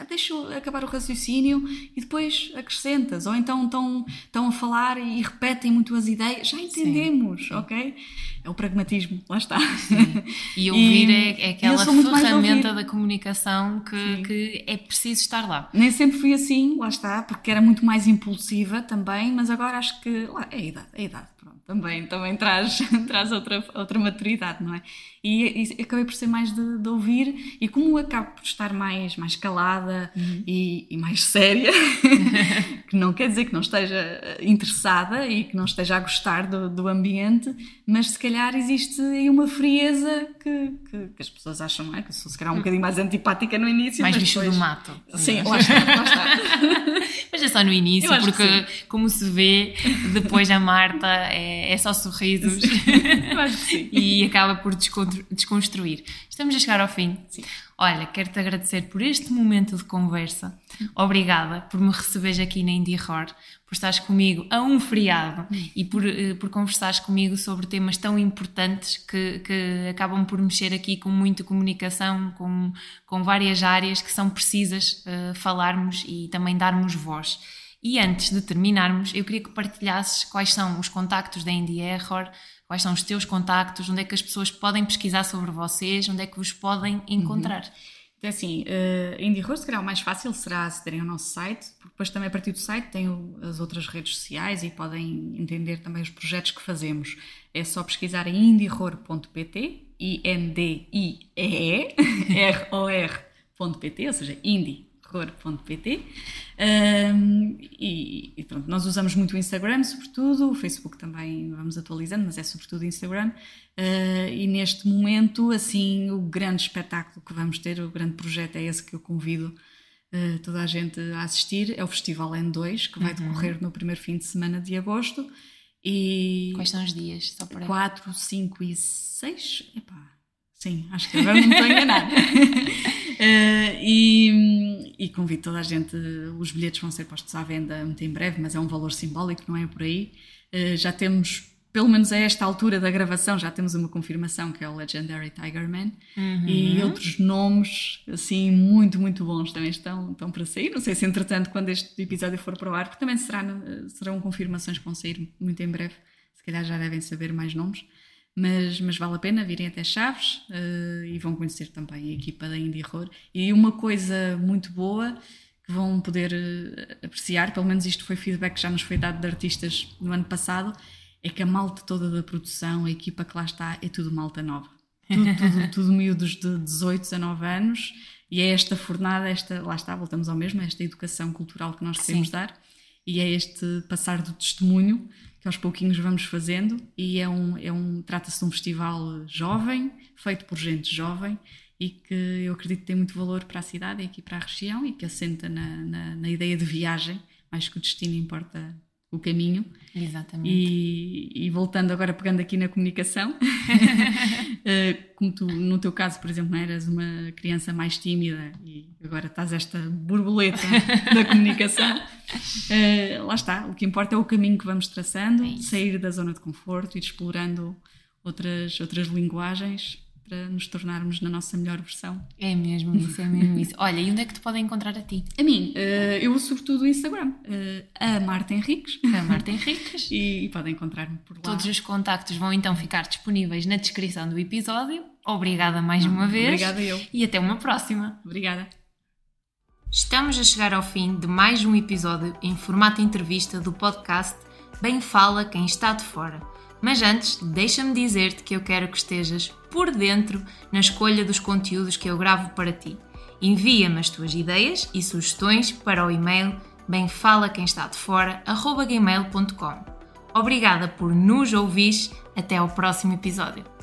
deixa acabar o raciocínio e depois acrescentas, ou então estão, estão a falar e repetem muito as ideias, já entendemos, Sim. ok? É o pragmatismo, lá está. Sim. E ouvir e, é, é aquela ferramenta da comunicação que, que é preciso estar lá. Nem sempre fui assim, lá está, porque era muito mais impulsiva também, mas agora acho que lá, é a idade, é a idade, pronto, também, também traz, traz outra, outra maturidade, não é? E, e acabei por ser mais de, de, ouvir, e como acabo por estar mais, mais calada uhum. e, e, mais séria, que não quer dizer que não esteja interessada e que não esteja a gostar do, do ambiente, mas se calhar existe aí uma frieza que, que, que as pessoas acham, é? que sou se calhar um bocadinho mais antipática no início. Mais bicho depois... do mato. Sim, lá está, lá está. mas é só no início, porque como se vê, depois a Marta é, é só sorrisos. E acaba por desconstruir. Estamos a chegar ao fim. Sim. Olha, quero-te agradecer por este momento de conversa. Obrigada por me receberes aqui na Indie Horror, por estares comigo a um feriado e por, eh, por conversares comigo sobre temas tão importantes que, que acabam por mexer aqui com muita comunicação, com, com várias áreas que são precisas uh, falarmos e também darmos voz. E antes de terminarmos, eu queria que partilhasses quais são os contactos da Indie Error, quais são os teus contactos, onde é que as pessoas podem pesquisar sobre vocês, onde é que vos podem encontrar. Uhum. É assim, uh, Indie Horror, se calhar o mais fácil será acederem ao nosso site, porque depois também a partir do site tem as outras redes sociais e podem entender também os projetos que fazemos. É só pesquisar em indiehorror.pt, I-N-D-I-E-R-O-R.pt, ou seja, indie horror.pt um, e, e, pronto, nós usamos muito o Instagram, sobretudo, o Facebook também vamos atualizando, mas é sobretudo o Instagram. Uh, e neste momento, assim, o grande espetáculo que vamos ter, o grande projeto é esse que eu convido uh, toda a gente a assistir, é o Festival N2, que vai uhum. decorrer no primeiro fim de semana de agosto. E Quais são os dias? Só por 4, 5 e 6? Epá, sim, acho que agora não estou enganada. Uh, e, e, convido toda a gente, os bilhetes vão ser postos à venda muito em breve, mas é um valor simbólico, não é por aí. Uh, já temos, pelo menos a esta altura da gravação, já temos uma confirmação que é o Legendary Tiger Man uhum. e outros nomes, assim, muito, muito bons também estão, estão para sair. Não sei se, entretanto, quando este episódio for para o ar, porque também será, serão confirmações que vão sair muito em breve, se calhar já devem saber mais nomes mas, mas vale a pena virem até Chaves uh, e vão conhecer também a equipa da Indie Horror. E uma coisa muito boa que vão poder uh, apreciar, pelo menos isto foi feedback que já nos foi dado de artistas no ano passado, é que a malta toda da produção, a equipa que lá está, é tudo malta nova. Tudo, tudo, tudo miúdos de 18, 19 anos. E é esta fornada, esta, lá está, voltamos ao mesmo, esta educação cultural que nós queremos Sim. dar. E é este passar do testemunho que aos pouquinhos vamos fazendo e é um, é um trata-se de um festival jovem, feito por gente jovem e que eu acredito que tem muito valor para a cidade e aqui para a região e que assenta na, na, na ideia de viagem, mais que o destino importa o caminho. Exatamente. E, e, voltando agora, pegando aqui na comunicação, eh, como tu, no teu caso, por exemplo, eras uma criança mais tímida e agora estás esta borboleta da comunicação, uh, lá está. O que importa é o caminho que vamos traçando, é sair da zona de conforto e explorando outras, outras linguagens para nos tornarmos na nossa melhor versão. É mesmo isso, é mesmo isso. Olha, e onde é que te podem encontrar a ti? A mim, uh, eu sobretudo o Instagram, uh, a Marta Henriques. A Marta Henriques. e, e podem encontrar-me por lá. Todos os contactos vão então ficar disponíveis na descrição do episódio. Obrigada mais uma vez. Obrigada eu. E até uma próxima. Obrigada. Estamos a chegar ao fim de mais um episódio em formato entrevista do podcast Bem Fala Quem Está de Fora. Mas antes, deixa-me dizer-te que eu quero que estejas por dentro na escolha dos conteúdos que eu gravo para ti. Envia-me as tuas ideias e sugestões para o e-mail bemfalaquemestadefora.gmail.com Obrigada por nos ouvir. Até ao próximo episódio.